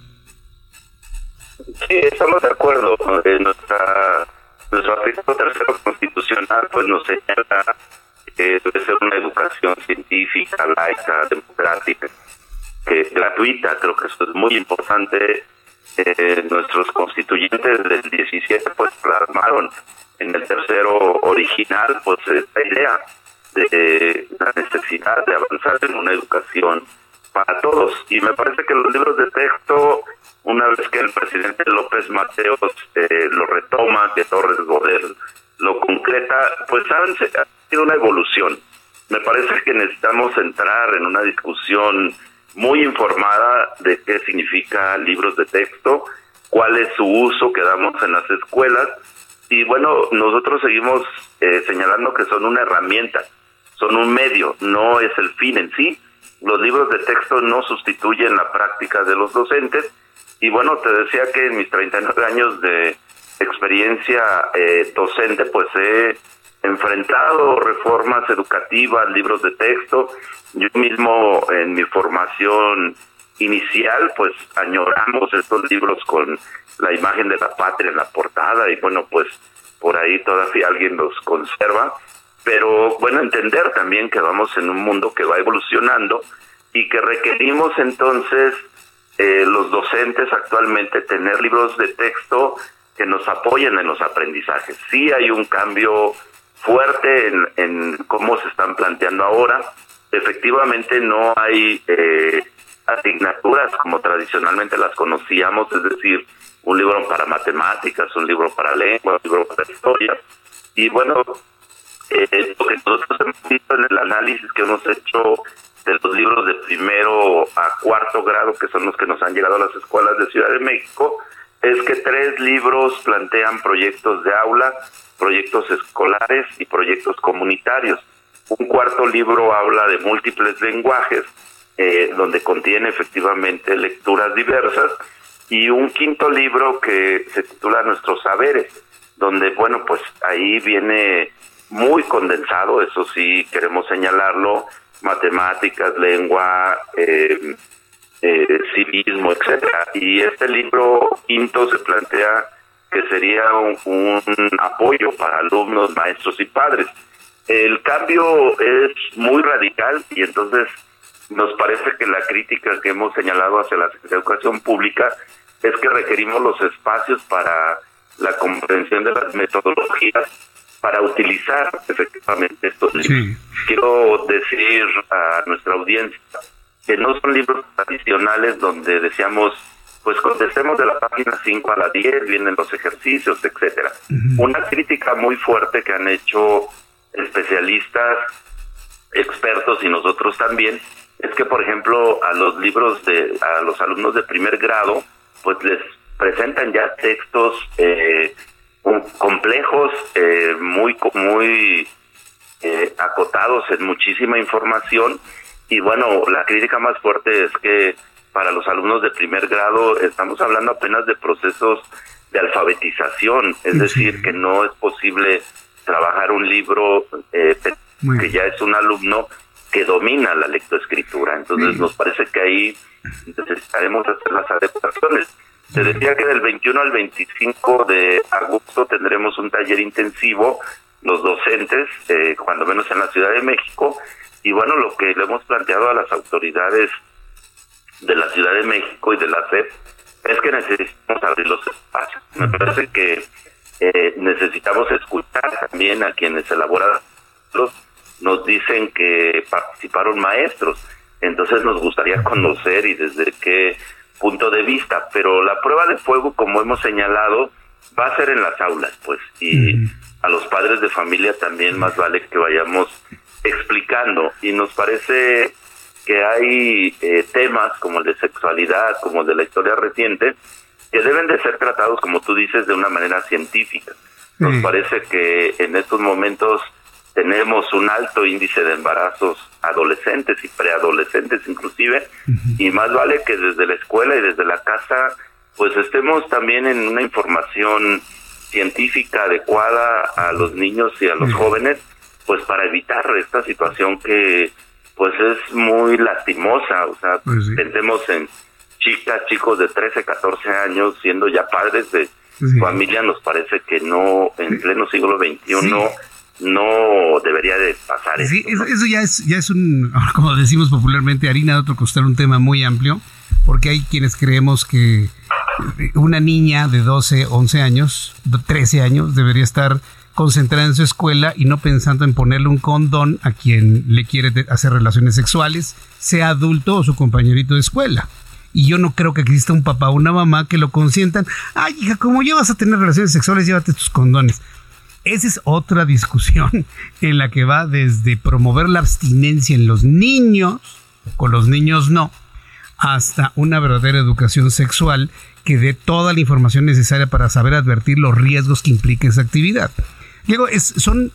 Sí, estamos de acuerdo. Eh, nuestra, nuestro artículo tercero constitucional pues nos señala que debe ser una educación científica, laica, democrática, que gratuita. Creo que eso es muy importante. Eh, nuestros constituyentes del 17 pues plasmaron en el tercero original pues esta idea de la necesidad de avanzar en una educación para todos. Y me parece que los libros de texto, una vez que el presidente López Mateos eh, lo retoma, que Torres Godel lo concreta, pues han, ha sido una evolución. Me parece que necesitamos entrar en una discusión muy informada de qué significa libros de texto, cuál es su uso que damos en las escuelas. Y bueno, nosotros seguimos eh, señalando que son una herramienta, son un medio, no es el fin en sí. Los libros de texto no sustituyen la práctica de los docentes. Y bueno, te decía que en mis 39 años de experiencia eh, docente, pues he enfrentado reformas educativas, libros de texto. Yo mismo en mi formación inicial, pues añoramos estos libros con la imagen de la patria en la portada y bueno, pues por ahí todavía alguien los conserva. Pero bueno, entender también que vamos en un mundo que va evolucionando y que requerimos entonces eh, los docentes actualmente tener libros de texto que nos apoyen en los aprendizajes. Sí hay un cambio fuerte en, cómo se están planteando ahora. Efectivamente no hay eh, asignaturas como tradicionalmente las conocíamos, es decir, un libro para matemáticas, un libro para lengua, un libro para historia. Y bueno, eh, lo que nosotros hemos visto en el análisis que hemos hecho de los libros de primero a cuarto grado, que son los que nos han llegado a las escuelas de Ciudad de México, es que tres libros plantean proyectos de aula, proyectos escolares y proyectos comunitarios. Un cuarto libro habla de múltiples lenguajes, eh, donde contiene efectivamente lecturas diversas, y un quinto libro que se titula Nuestros Saberes, donde, bueno, pues ahí viene muy condensado, eso sí queremos señalarlo, matemáticas, lengua, eh, eh, civismo, etcétera. Y este libro quinto se plantea que sería un, apoyo para alumnos, maestros y padres. El cambio es muy radical y entonces nos parece que la crítica que hemos señalado hacia la Educación Pública es que requerimos los espacios para la comprensión de las metodologías para utilizar efectivamente estos libros. Quiero decir a nuestra audiencia que no son libros tradicionales donde decíamos, pues contestemos de la página 5 a la 10, vienen los ejercicios, etcétera. Una crítica muy fuerte que han hecho especialistas, expertos y nosotros también, es que por ejemplo a los libros de, a los alumnos de primer grado, pues les presentan ya textos eh, complejos, eh, muy, muy eh, acotados en muchísima información. Y bueno, la crítica más fuerte es que para los alumnos de primer grado estamos hablando apenas de procesos de alfabetización, es decir, que no es posible trabajar un libro eh, que ya es un alumno que domina la lectoescritura. Entonces nos parece que ahí necesitaremos hacer las adaptaciones. Se decía que del 21 al 25 de agosto tendremos un taller intensivo, los docentes, eh, cuando menos en la Ciudad de México, y bueno, lo que le hemos planteado a las autoridades de la Ciudad de México y de la SEP es que necesitamos abrir los espacios. Me parece que eh, necesitamos escuchar también a quienes elaboran los nos dicen que participaron maestros, entonces nos gustaría conocer y desde qué punto de vista, pero la prueba de fuego, como hemos señalado, va a ser en las aulas, pues, y a los padres de familia también más vale que vayamos explicando. Y nos parece que hay eh, temas como el de sexualidad, como el de la historia reciente, que deben de ser tratados, como tú dices, de una manera científica. Nos parece que en estos momentos tenemos un alto índice de embarazos adolescentes y preadolescentes inclusive, y más vale que desde la escuela y desde la casa, pues estemos también en una información científica adecuada a los niños y a los jóvenes pues para evitar esta situación que pues es muy lastimosa, o sea, pues pensemos en chicas, chicos de 13, 14 años siendo ya padres de familia, nos parece que no, en pleno siglo XXI, no debería de pasar eso. eso, ya es, ya es un, como decimos popularmente, harina de otro costal, un tema muy amplio, porque hay quienes creemos que una niña de 12, 11 años, 13 años, debería estar concentrada en su escuela y no pensando en ponerle un condón a quien le quiere hacer relaciones sexuales, sea adulto o su compañerito de escuela. Y yo no creo que exista un papá o una mamá que lo consientan. Ay, hija, como ya vas a tener relaciones sexuales, llévate tus condones. Esa es otra discusión en la que va desde promover la abstinencia en los niños, con los niños no, hasta una verdadera educación sexual que dé toda la información necesaria para saber advertir los riesgos que implica esa actividad. Diego, es, son,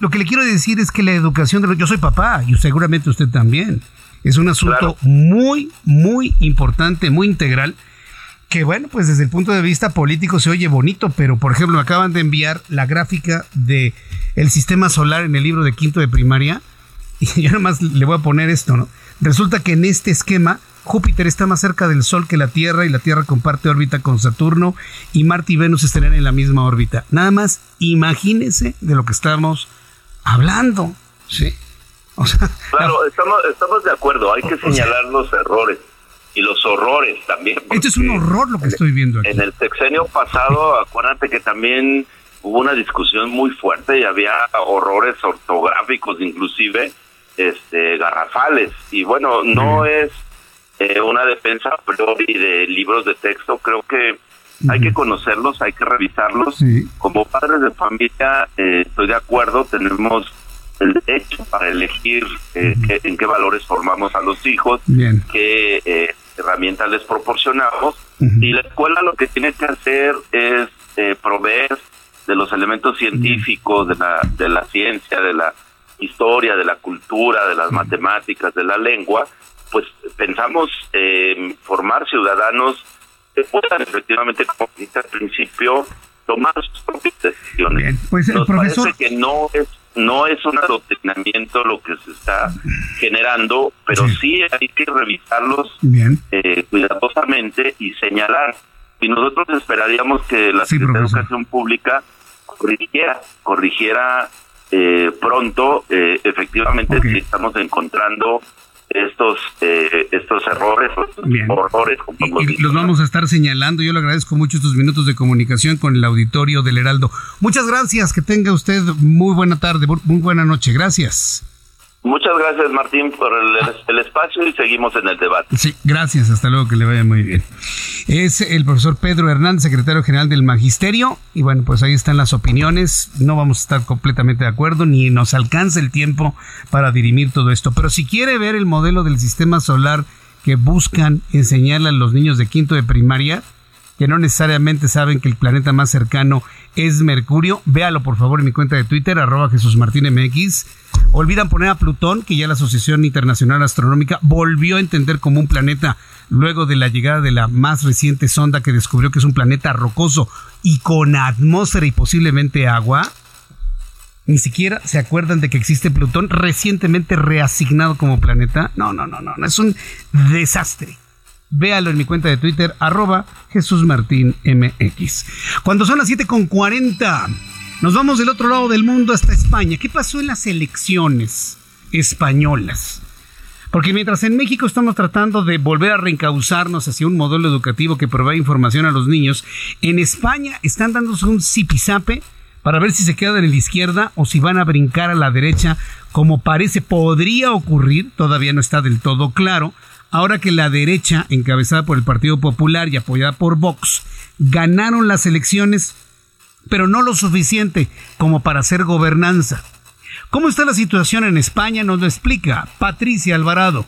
lo que le quiero decir es que la educación de los, yo soy papá y seguramente usted también. Es un asunto muy, muy importante, muy integral, que bueno, pues desde el punto de vista político se oye bonito, pero por ejemplo me acaban de enviar la gráfica de el sistema solar en el libro de quinto de primaria y yo nada más le voy a poner esto, ¿no? Resulta que en este esquema Júpiter está más cerca del Sol que la Tierra y la Tierra comparte órbita con Saturno y Marte y Venus estarían en la misma órbita. Nada más imagínense de lo que estamos hablando. Sí. claro, estamos, estamos de acuerdo, hay que señalar los errores y los horrores también. Esto es un horror lo que estoy viendo aquí. En el sexenio pasado, acuérdate que también hubo una discusión muy fuerte y había horrores ortográficos inclusive este garrafales y bueno, no es eh, una defensa y de libros de texto, creo que hay que conocerlos, hay que revisarlos. Como padres de familia, eh, estoy de acuerdo, tenemos el derecho para elegir eh, en qué valores formamos a los hijos, qué herramientas les proporcionamos. Y la escuela lo que tiene que hacer es proveer de los elementos científicos, de la, de la ciencia, de la historia, de la cultura, de las matemáticas, de la lengua, pues pensamos en formar ciudadanos que puedan efectivamente, como dice al principio, tomar sus propias decisiones. pues el Nos profesor... parece que no es no es un adoctrinamiento lo que se está generando, pero sí, hay que revisarlos eh, cuidadosamente y señalar. Y nosotros esperaríamos que la Secretaría de Educación Pública corrigiera, corrigiera eh, pronto, eh, efectivamente, si estamos encontrando estos eh, estos errores, horrores. y, los vamos a estar señalando. Yo le agradezco mucho estos minutos de comunicación con el auditorio del Heraldo. Muchas gracias. Que tenga usted muy buena tarde, muy buena noche. Gracias. Muchas gracias, Martín, por el, espacio y seguimos en el debate. Sí, gracias. Hasta luego, que le vaya muy bien. Es el profesor Pedro Hernández, secretario general del Magisterio. Y bueno, pues ahí están las opiniones. No vamos a estar completamente de acuerdo, ni nos alcanza el tiempo para dirimir todo esto. Pero si quiere ver el modelo del sistema solar que buscan enseñarle a los niños de quinto de primaria, que no necesariamente saben que el planeta más cercano es Mercurio, véalo por favor en mi cuenta de Twitter, arroba Jesús Martín MX Olvidan poner a Plutón, que ya la Asociación Internacional Astronómica volvió a entender como un planeta luego de la llegada de la más reciente sonda que descubrió que es un planeta rocoso y con atmósfera y posiblemente agua. Ni siquiera se acuerdan de que existe Plutón recientemente reasignado como planeta. No, no, no, no, no es un desastre. Véalo en mi cuenta de Twitter, arroba Jesús Martín MX. Cuando son las 7.40 nos vamos del otro lado del mundo hasta España. ¿Qué pasó en las elecciones españolas? Porque mientras en México estamos tratando de volver a reencauzarnos hacia un modelo educativo que provee información a los niños, en España están dándose un zipizape para ver si se quedan en la izquierda o si van a brincar a la derecha, como parece podría ocurrir, todavía no está del todo claro, ahora que la derecha, encabezada por el Partido Popular y apoyada por Vox, ganaron las elecciones pero no lo suficiente como para hacer gobernanza. ¿Cómo está la situación en España? Nos lo explica Patricia Alvarado.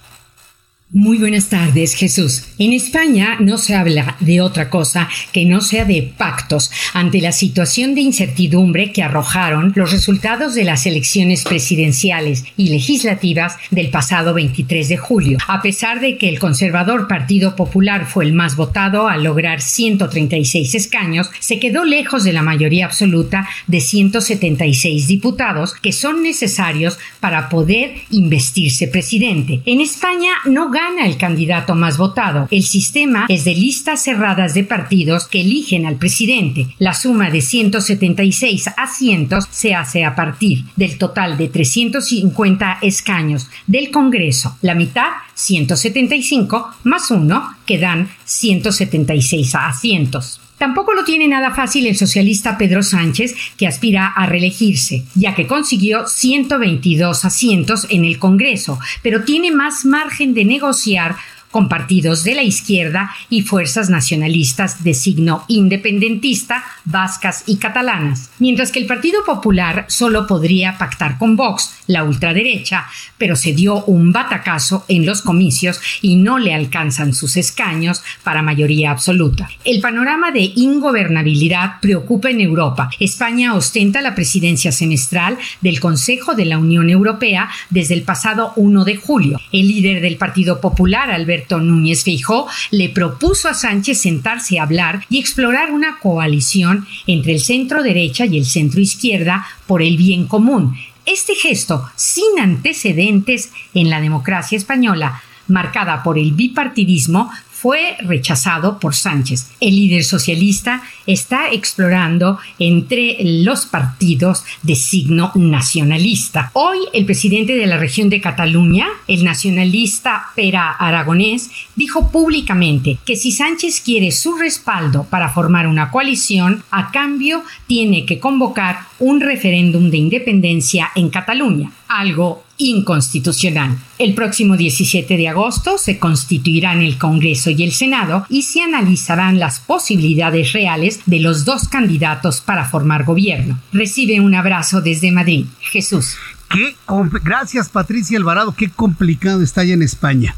Muy buenas tardes, Jesús. En España no se habla de otra cosa que no sea de pactos ante la situación de incertidumbre que arrojaron los resultados de las elecciones presidenciales y legislativas del pasado 23 de julio. A pesar de que el conservador Partido Popular fue el más votado al lograr 136 escaños, se quedó lejos de la mayoría absoluta de 176 diputados que son necesarios para poder investirse presidente. En España no gana el candidato más votado. El sistema es de listas cerradas de partidos que eligen al presidente. La suma de 176 asientos se hace a partir del total de 350 escaños del Congreso. La mitad, 175, más uno, que dan 176 asientos. Tampoco lo tiene nada fácil el socialista Pedro Sánchez, que aspira a reelegirse, ya que consiguió 122 asientos en el Congreso, pero tiene más margen de negociar con partidos de la izquierda y fuerzas nacionalistas de signo independentista, vascas y catalanas, mientras que el Partido Popular solo podría pactar con Vox, la ultraderecha, pero se dio un batacazo en los comicios y no le alcanzan sus escaños para mayoría absoluta. El panorama de ingobernabilidad preocupa en Europa. España ostenta la presidencia semestral del Consejo de la Unión Europea desde el pasado 1 de julio. El líder del Partido Popular, Alberto Núñez Feijó le propuso a Sánchez sentarse a hablar y explorar una coalición entre el centro derecha y el centro izquierda por el bien común. Este gesto, sin antecedentes en la democracia española, marcada por el bipartidismo, fue rechazado por Sánchez. El líder socialista está explorando entre los partidos de signo nacionalista. Hoy el presidente de la región de Cataluña, el nacionalista Pera Aragonés, dijo públicamente que si Sánchez quiere su respaldo para formar una coalición, a cambio tiene que convocar un referéndum de independencia en Cataluña, algo inconstitucional. El próximo 17 de agosto se constituirán el Congreso y el Senado y se analizarán las posibilidades reales de los dos candidatos para formar gobierno. Recibe un abrazo desde Madrid. Jesús. Qué Gracias Patricia Alvarado, qué complicado está allá en España.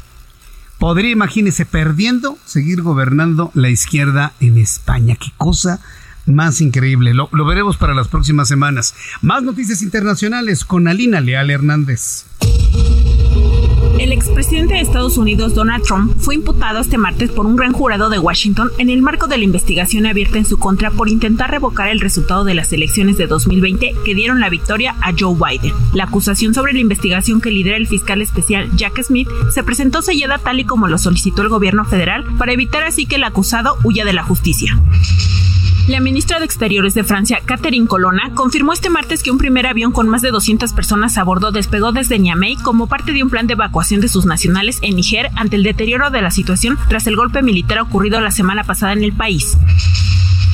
Podría, imagínese, perdiendo, seguir gobernando la izquierda en España. Qué cosa más increíble. Lo, veremos para las próximas semanas. Más noticias internacionales con Alina Leal Hernández. El expresidente de Estados Unidos, Donald Trump, fue imputado este martes por un gran jurado de Washington en el marco de la investigación abierta en su contra por intentar revocar el resultado de las elecciones de 2020 que dieron la victoria a Joe Biden. La acusación sobre la investigación que lidera el fiscal especial Jack Smith se presentó sellada tal y como lo solicitó el gobierno federal para evitar así que el acusado huya de la justicia. La ministra de Exteriores de Francia, Catherine Colonna, confirmó este martes que un primer avión con más de 200 personas a bordo despegó desde Niamey como parte de un plan de evacuación de sus nacionales en Niger ante el deterioro de la situación tras el golpe militar ocurrido la semana pasada en el país.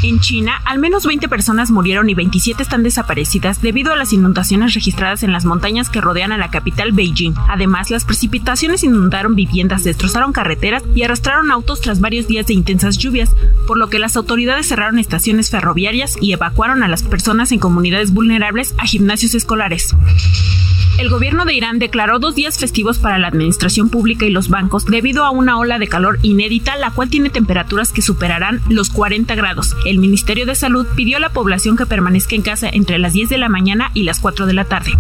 En China, al menos 20 personas murieron y 27 están desaparecidas debido a las inundaciones registradas en las montañas que rodean a la capital Beijing. Además, las precipitaciones inundaron viviendas, destrozaron carreteras y arrastraron autos tras varios días de intensas lluvias, por lo que las autoridades cerraron estaciones ferroviarias y evacuaron a las personas en comunidades vulnerables a gimnasios escolares. El gobierno de Irán declaró dos días festivos para la administración pública y los bancos debido a una ola de calor inédita, la cual tiene temperaturas que superarán los 40 grados. El Ministerio de Salud pidió a la población que permanezca en casa entre las 10 de la mañana y las 4 de la tarde.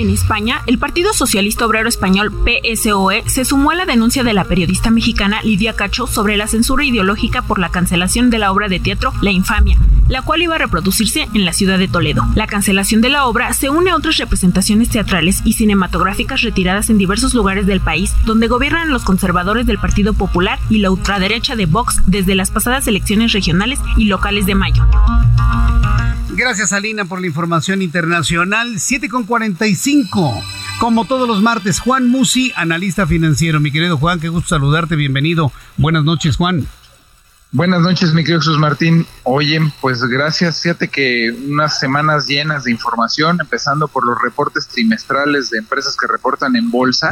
En España, el Partido Socialista Obrero Español PSOE se sumó a la denuncia de la periodista mexicana Lidia Cacho sobre la censura ideológica por la cancelación de la obra de teatro La Infamia, la cual iba a reproducirse en la ciudad de Toledo. La cancelación de la obra se une a otras representaciones teatrales y cinematográficas retiradas en diversos lugares del país, donde gobiernan los conservadores del Partido Popular y la ultraderecha de Vox desde las pasadas elecciones regionales y locales de mayo. Gracias, Alina, por la información internacional. 7 con 45. Como todos los martes, Juan Musi, analista financiero. Mi querido Juan, qué gusto saludarte. Bienvenido. Buenas noches, Juan. Buenas noches, mi querido Jesús Martín. Oye, pues gracias. Fíjate que unas semanas llenas de información, empezando por los reportes trimestrales de empresas que reportan en bolsa,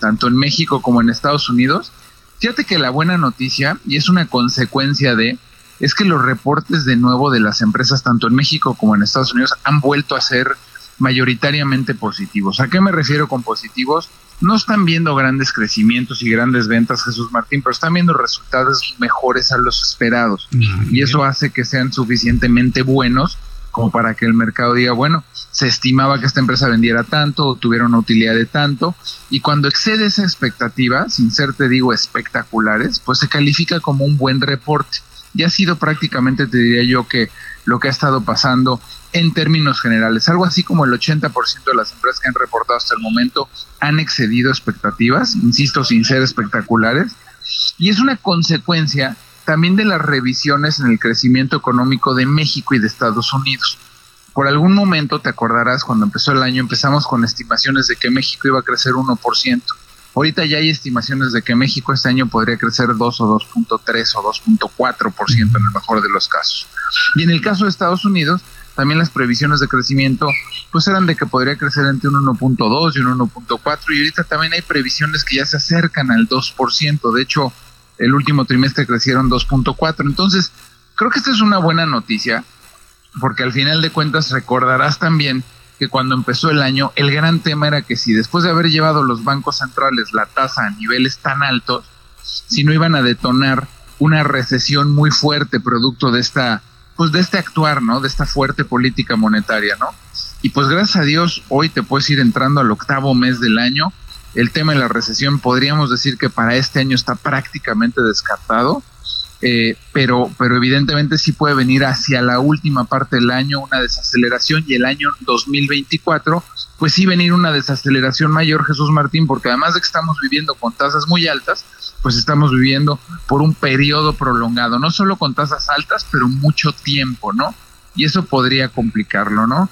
tanto en México como en Estados Unidos. Fíjate que la buena noticia, y es una consecuencia de, es que los reportes de nuevo de las empresas, tanto en México como en Estados Unidos, han vuelto a ser mayoritariamente positivos. ¿A qué me refiero con positivos? No están viendo grandes crecimientos y grandes ventas, Jesús Martín, pero están viendo resultados mejores a los esperados. y eso hace que sean suficientemente buenos como para que el mercado diga, bueno, se estimaba que esta empresa vendiera tanto o tuviera una utilidad de tanto, y cuando excede esa expectativa, sin ser, te digo, espectaculares, pues se califica como un buen reporte. Y ha sido prácticamente, te diría yo, que lo que ha estado pasando en términos generales. Algo así como el 80% de las empresas que han reportado hasta el momento han excedido expectativas, insisto, sin ser espectaculares, y es una consecuencia también de las revisiones en el crecimiento económico de México y de Estados Unidos. Por algún momento, te acordarás, cuando empezó el año empezamos con estimaciones de que México iba a crecer 1%. Ahorita ya hay estimaciones de que México este año podría crecer 2 o 2.3 o 2.4% en el mejor de los casos. Y en el caso de Estados Unidos, también las previsiones de crecimiento pues eran de que podría crecer entre un 1.2 y un 1.4 y ahorita también hay previsiones que ya se acercan al 2%. De hecho, el último trimestre crecieron 2.4. Entonces, creo que esta es una buena noticia porque al final de cuentas recordarás también que cuando empezó el año el gran tema era que si después de haber llevado los bancos centrales la tasa a niveles tan altos, si no iban a detonar una recesión muy fuerte producto de esta pues de este actuar, ¿no? De esta fuerte política monetaria, ¿no? Y pues gracias a Dios hoy te puedes ir entrando al octavo mes del año. El tema de la recesión podríamos decir que para este año está prácticamente descartado eh, pero, pero evidentemente sí puede venir hacia la última parte del año una desaceleración y el año 2024, pues sí venir una desaceleración mayor, Jesús Martín, porque además de que estamos viviendo con tasas muy altas, pues estamos viviendo por un periodo prolongado, no solo con tasas altas, pero mucho tiempo, ¿no? Y eso podría complicarlo, ¿no?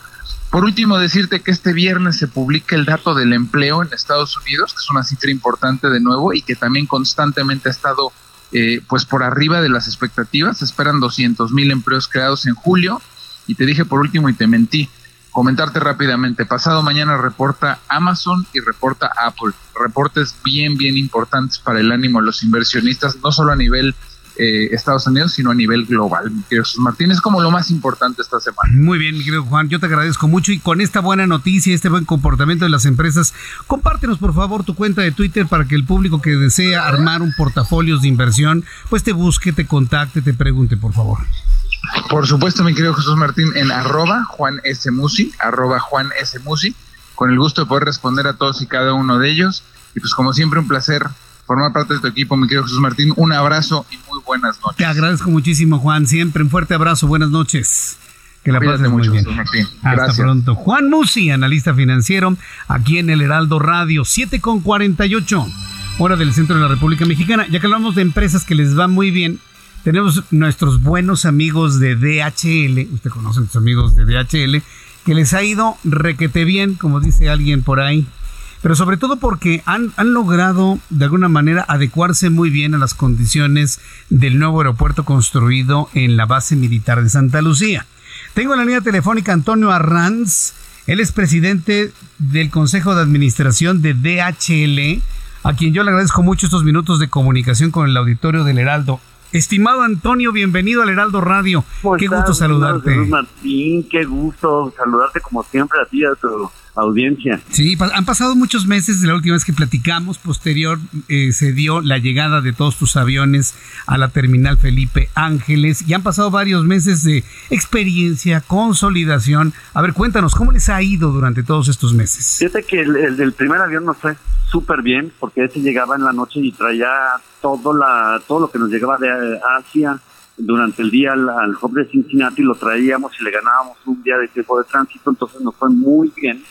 Por último, decirte que este viernes se publica el dato del empleo en Estados Unidos, que es una cifra importante de nuevo y que también constantemente ha estado eh, pues por arriba de las expectativas. Se esperan 200 mil empleos creados en julio. Y te dije por último y te mentí. Comentarte rápidamente. Pasado mañana reporta Amazon y reporta Apple. Reportes bien, bien importantes para el ánimo de los inversionistas, no solo a nivel eh, Estados Unidos, sino a nivel global. Mi querido Jesús Martín, es como lo más importante esta semana. Muy bien, mi querido Juan, yo te agradezco mucho y con esta buena noticia, este buen comportamiento de las empresas, compártenos por favor tu cuenta de Twitter para que el público que desea armar un portafolio de inversión, pues te busque, te contacte, te pregunte, por favor. Por supuesto, mi querido Jesús Martín, en arroba Juan S. Musi, arroba Juan S. Musi, con el gusto de poder responder a todos y cada uno de ellos. Y pues como siempre, un placer formar parte de tu equipo, mi querido Jesús Martín. Un abrazo y muy buenas noches. Te agradezco muchísimo, Juan. Siempre un fuerte abrazo. Buenas noches. Que la pases muy bien. Martín. Hasta pronto. Juan Musi, analista financiero, aquí en el Heraldo Radio, 7 con 48, hora del centro de la República Mexicana. Ya que hablamos de empresas que les va muy bien, tenemos nuestros buenos amigos de DHL. Usted conoce a nuestros amigos de DHL, que les ha ido requete bien, como dice alguien por ahí pero sobre todo porque han, han logrado de alguna manera adecuarse muy bien a las condiciones del nuevo aeropuerto construido en la base militar de Santa Lucía. Tengo en la línea telefónica Antonio Arranz, él es presidente del Consejo de Administración de DHL, a quien yo le agradezco mucho estos minutos de comunicación con el auditorio del Heraldo. Estimado Antonio, bienvenido al Heraldo Radio. Qué gusto saludarte. Martín, qué gusto saludarte como siempre a ti, a tu audiencia. Sí, han pasado muchos meses de la última vez que platicamos. Posterior eh, se dio la llegada de todos tus aviones a la terminal Felipe Ángeles y han pasado varios meses de experiencia, consolidación. A ver, cuéntanos, ¿cómo les ha ido durante todos estos meses? Fíjate que el, del primer avión nos fue súper bien porque ese llegaba en la noche y traía todo, la, todo lo que nos llegaba de Asia durante el día al, al hub de Cincinnati lo traíamos y le ganábamos un día de tiempo de tránsito, entonces nos fue muy bien.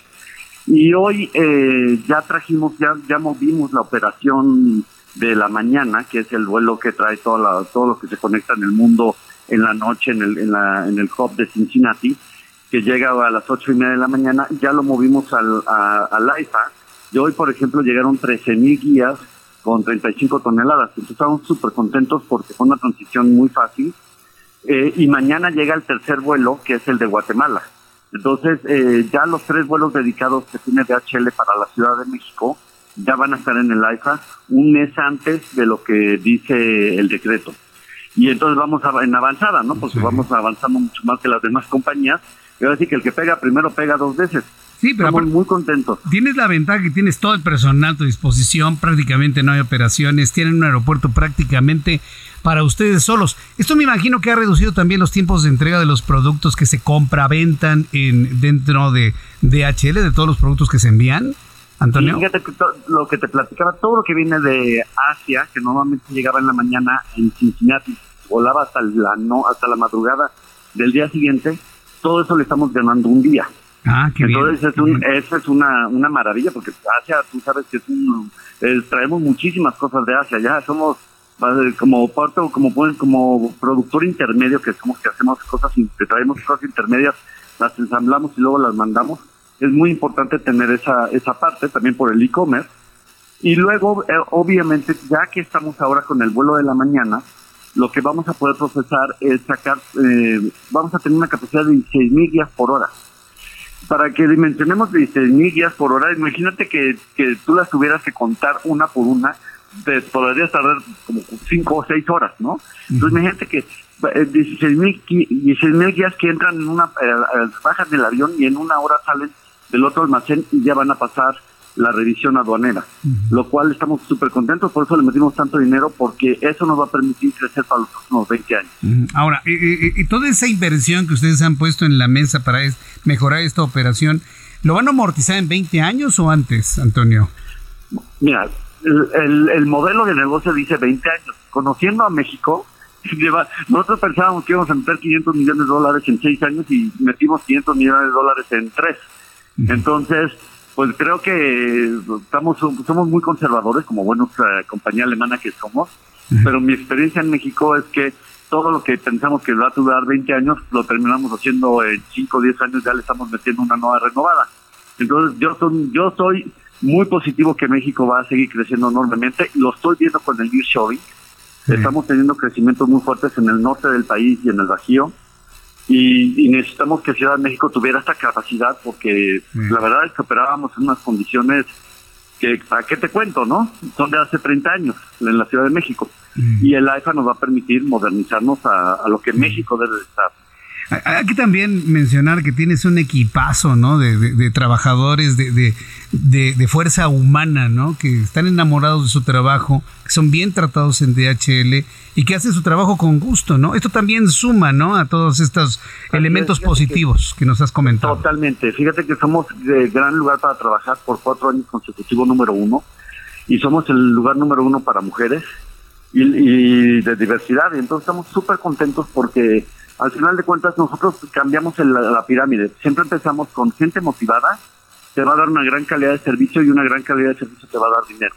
Y hoy eh, ya trajimos, ya, ya movimos la operación de la mañana, que es el vuelo que trae toda la, todo lo que se conecta en el mundo en la noche en el, en, la, en el hub de Cincinnati, que llega a las ocho y media de la mañana, ya lo movimos al, a, al IFA. Y hoy, por ejemplo, llegaron 13 mil guías con 35 toneladas. Entonces estamos súper contentos porque fue una transición muy fácil. Eh, y mañana llega el tercer vuelo, que es el de Guatemala. Entonces, eh, ya los tres vuelos dedicados que tiene DHL para la Ciudad de México ya van a estar en el AIFA un mes antes de lo que dice el decreto. Y entonces vamos a, en avanzada, ¿no? Porque vamos avanzando mucho más que las demás compañías. Y ahora sí que el que pega primero pega dos veces. Sí, pero Estamos muy contentos. Tienes la ventaja que tienes todo el personal a tu disposición, prácticamente no hay operaciones, tienen un aeropuerto prácticamente para ustedes solos. Esto me imagino que ha reducido también los tiempos de entrega de los productos que se compraventan en dentro de DHL, de todos los productos que se envían. Antonio. fíjate lo que te platicaba, todo lo que viene de Asia, que normalmente llegaba en la mañana en Cincinnati volaba hasta la, no, hasta la madrugada del día siguiente, todo eso le estamos ganando un día. Ah, qué Entonces es un, eso es una, una maravilla porque Asia, tú sabes que es un, traemos muchísimas cosas de Asia, ya somos como parte, como como productor intermedio que somos que hacemos cosas, que traemos cosas intermedias, las ensamblamos y luego las mandamos. Es muy importante tener esa, esa parte también por el e-commerce. Y luego, eh, obviamente, ya que estamos ahora con el vuelo de la mañana, lo que vamos a poder procesar es sacar, eh, vamos a tener una capacidad de 16.000 guías por hora. Para que dimensionemos 16.000 guías por hora, imagínate que, que tú las tuvieras que contar una por una, te podrías tardar como 5 o 6 horas, ¿no? Entonces imagínate que 16.000 16, guías que entran en una, eh, bajan del avión y en una hora salen del otro almacén y ya van a pasar la revisión aduanera, lo cual estamos súper contentos, por eso le metimos tanto dinero, porque eso nos va a permitir crecer para los próximos 20 años. Ahora, y, toda esa inversión que ustedes han puesto en la mesa para mejorar esta operación, ¿lo van a amortizar en 20 años o antes, Antonio? Mira, el, el, modelo de negocio dice 20 años. Conociendo a México, nosotros pensábamos que íbamos a meter 500 millones de dólares en 6 años y metimos 500 millones de dólares en 3. Entonces, pues creo que estamos somos muy conservadores como buena compañía alemana que somos, pero mi experiencia en México es que todo lo que pensamos que va a durar 20 años lo terminamos haciendo en 5 o 10 años ya le estamos metiendo una nueva renovada. Entonces yo soy, yo soy muy positivo que México va a seguir creciendo enormemente. Lo estoy viendo con el nearshoring. Estamos teniendo crecimientos muy fuertes en el norte del país y en el Bajío y, necesitamos que Ciudad de México tuviera esta capacidad porque la verdad es que operábamos en unas condiciones que, ¿para qué te cuento, no? Son de hace 30 años en la Ciudad de México. Y el AIFA nos va a permitir modernizarnos a, lo que México debe estar. Hay que también mencionar que tienes un equipazo, ¿no? De, trabajadores, de, de, fuerza humana, ¿no? Que están enamorados de su trabajo, que son bien tratados en DHL y que hacen su trabajo con gusto, ¿no? Esto también suma, ¿no? A todos estos elementos positivos que, nos has comentado. Totalmente. Fíjate que somos de gran lugar para trabajar por cuatro años consecutivos número uno y somos el lugar número uno para mujeres y, y de diversidad. Y entonces estamos súper contentos porque al final de cuentas nosotros cambiamos la pirámide. Siempre empezamos con gente motivada, te va a dar una gran calidad de servicio y una gran calidad de servicio te va a dar dinero.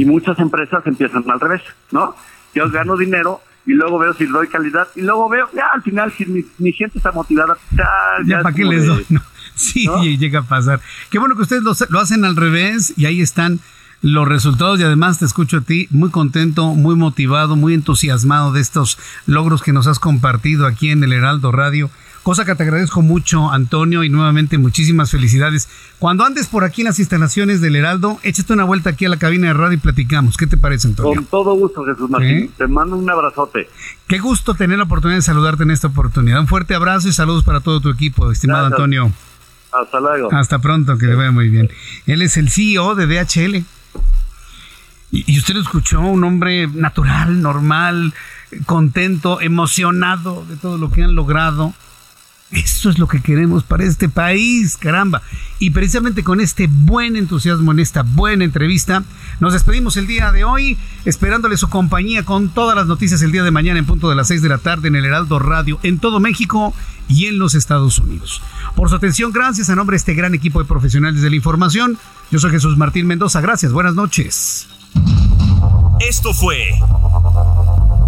Y muchas empresas empiezan al revés, ¿no? Yo gano dinero y luego veo si doy calidad y luego veo, ya al final si mi, gente está motivada, ya, ya, para qué les doy. Sí, llega a pasar. Qué bueno que ustedes lo hacen al revés y ahí están los resultados y además te escucho a ti muy contento, muy motivado, muy entusiasmado de estos logros que nos has compartido aquí en el Heraldo Radio. Cosa que te agradezco mucho, Antonio, y nuevamente muchísimas felicidades. Cuando andes por aquí en las instalaciones del Heraldo, échate una vuelta aquí a la cabina de radio y platicamos. ¿Qué te parece, Antonio? Con todo gusto, Jesús Martín. Te mando un abrazote. Qué gusto tener la oportunidad de saludarte en esta oportunidad. Un fuerte abrazo y saludos para todo tu equipo, estimado Antonio. Hasta luego. Hasta pronto, que le vaya muy bien. Él es el CEO de DHL. Y, usted lo escuchó, un hombre natural, normal, contento, emocionado de todo lo que han logrado. Eso es lo que queremos para este país, caramba. Y precisamente con este buen entusiasmo en esta buena entrevista, nos despedimos el día de hoy, esperándole su compañía con todas las noticias el día de mañana en punto de las 6 de la tarde en el Heraldo Radio en todo México y en los Estados Unidos. Por su atención, gracias a nombre de este gran equipo de profesionales de la información. Yo soy Jesús Martín Mendoza, gracias, buenas noches. Esto fue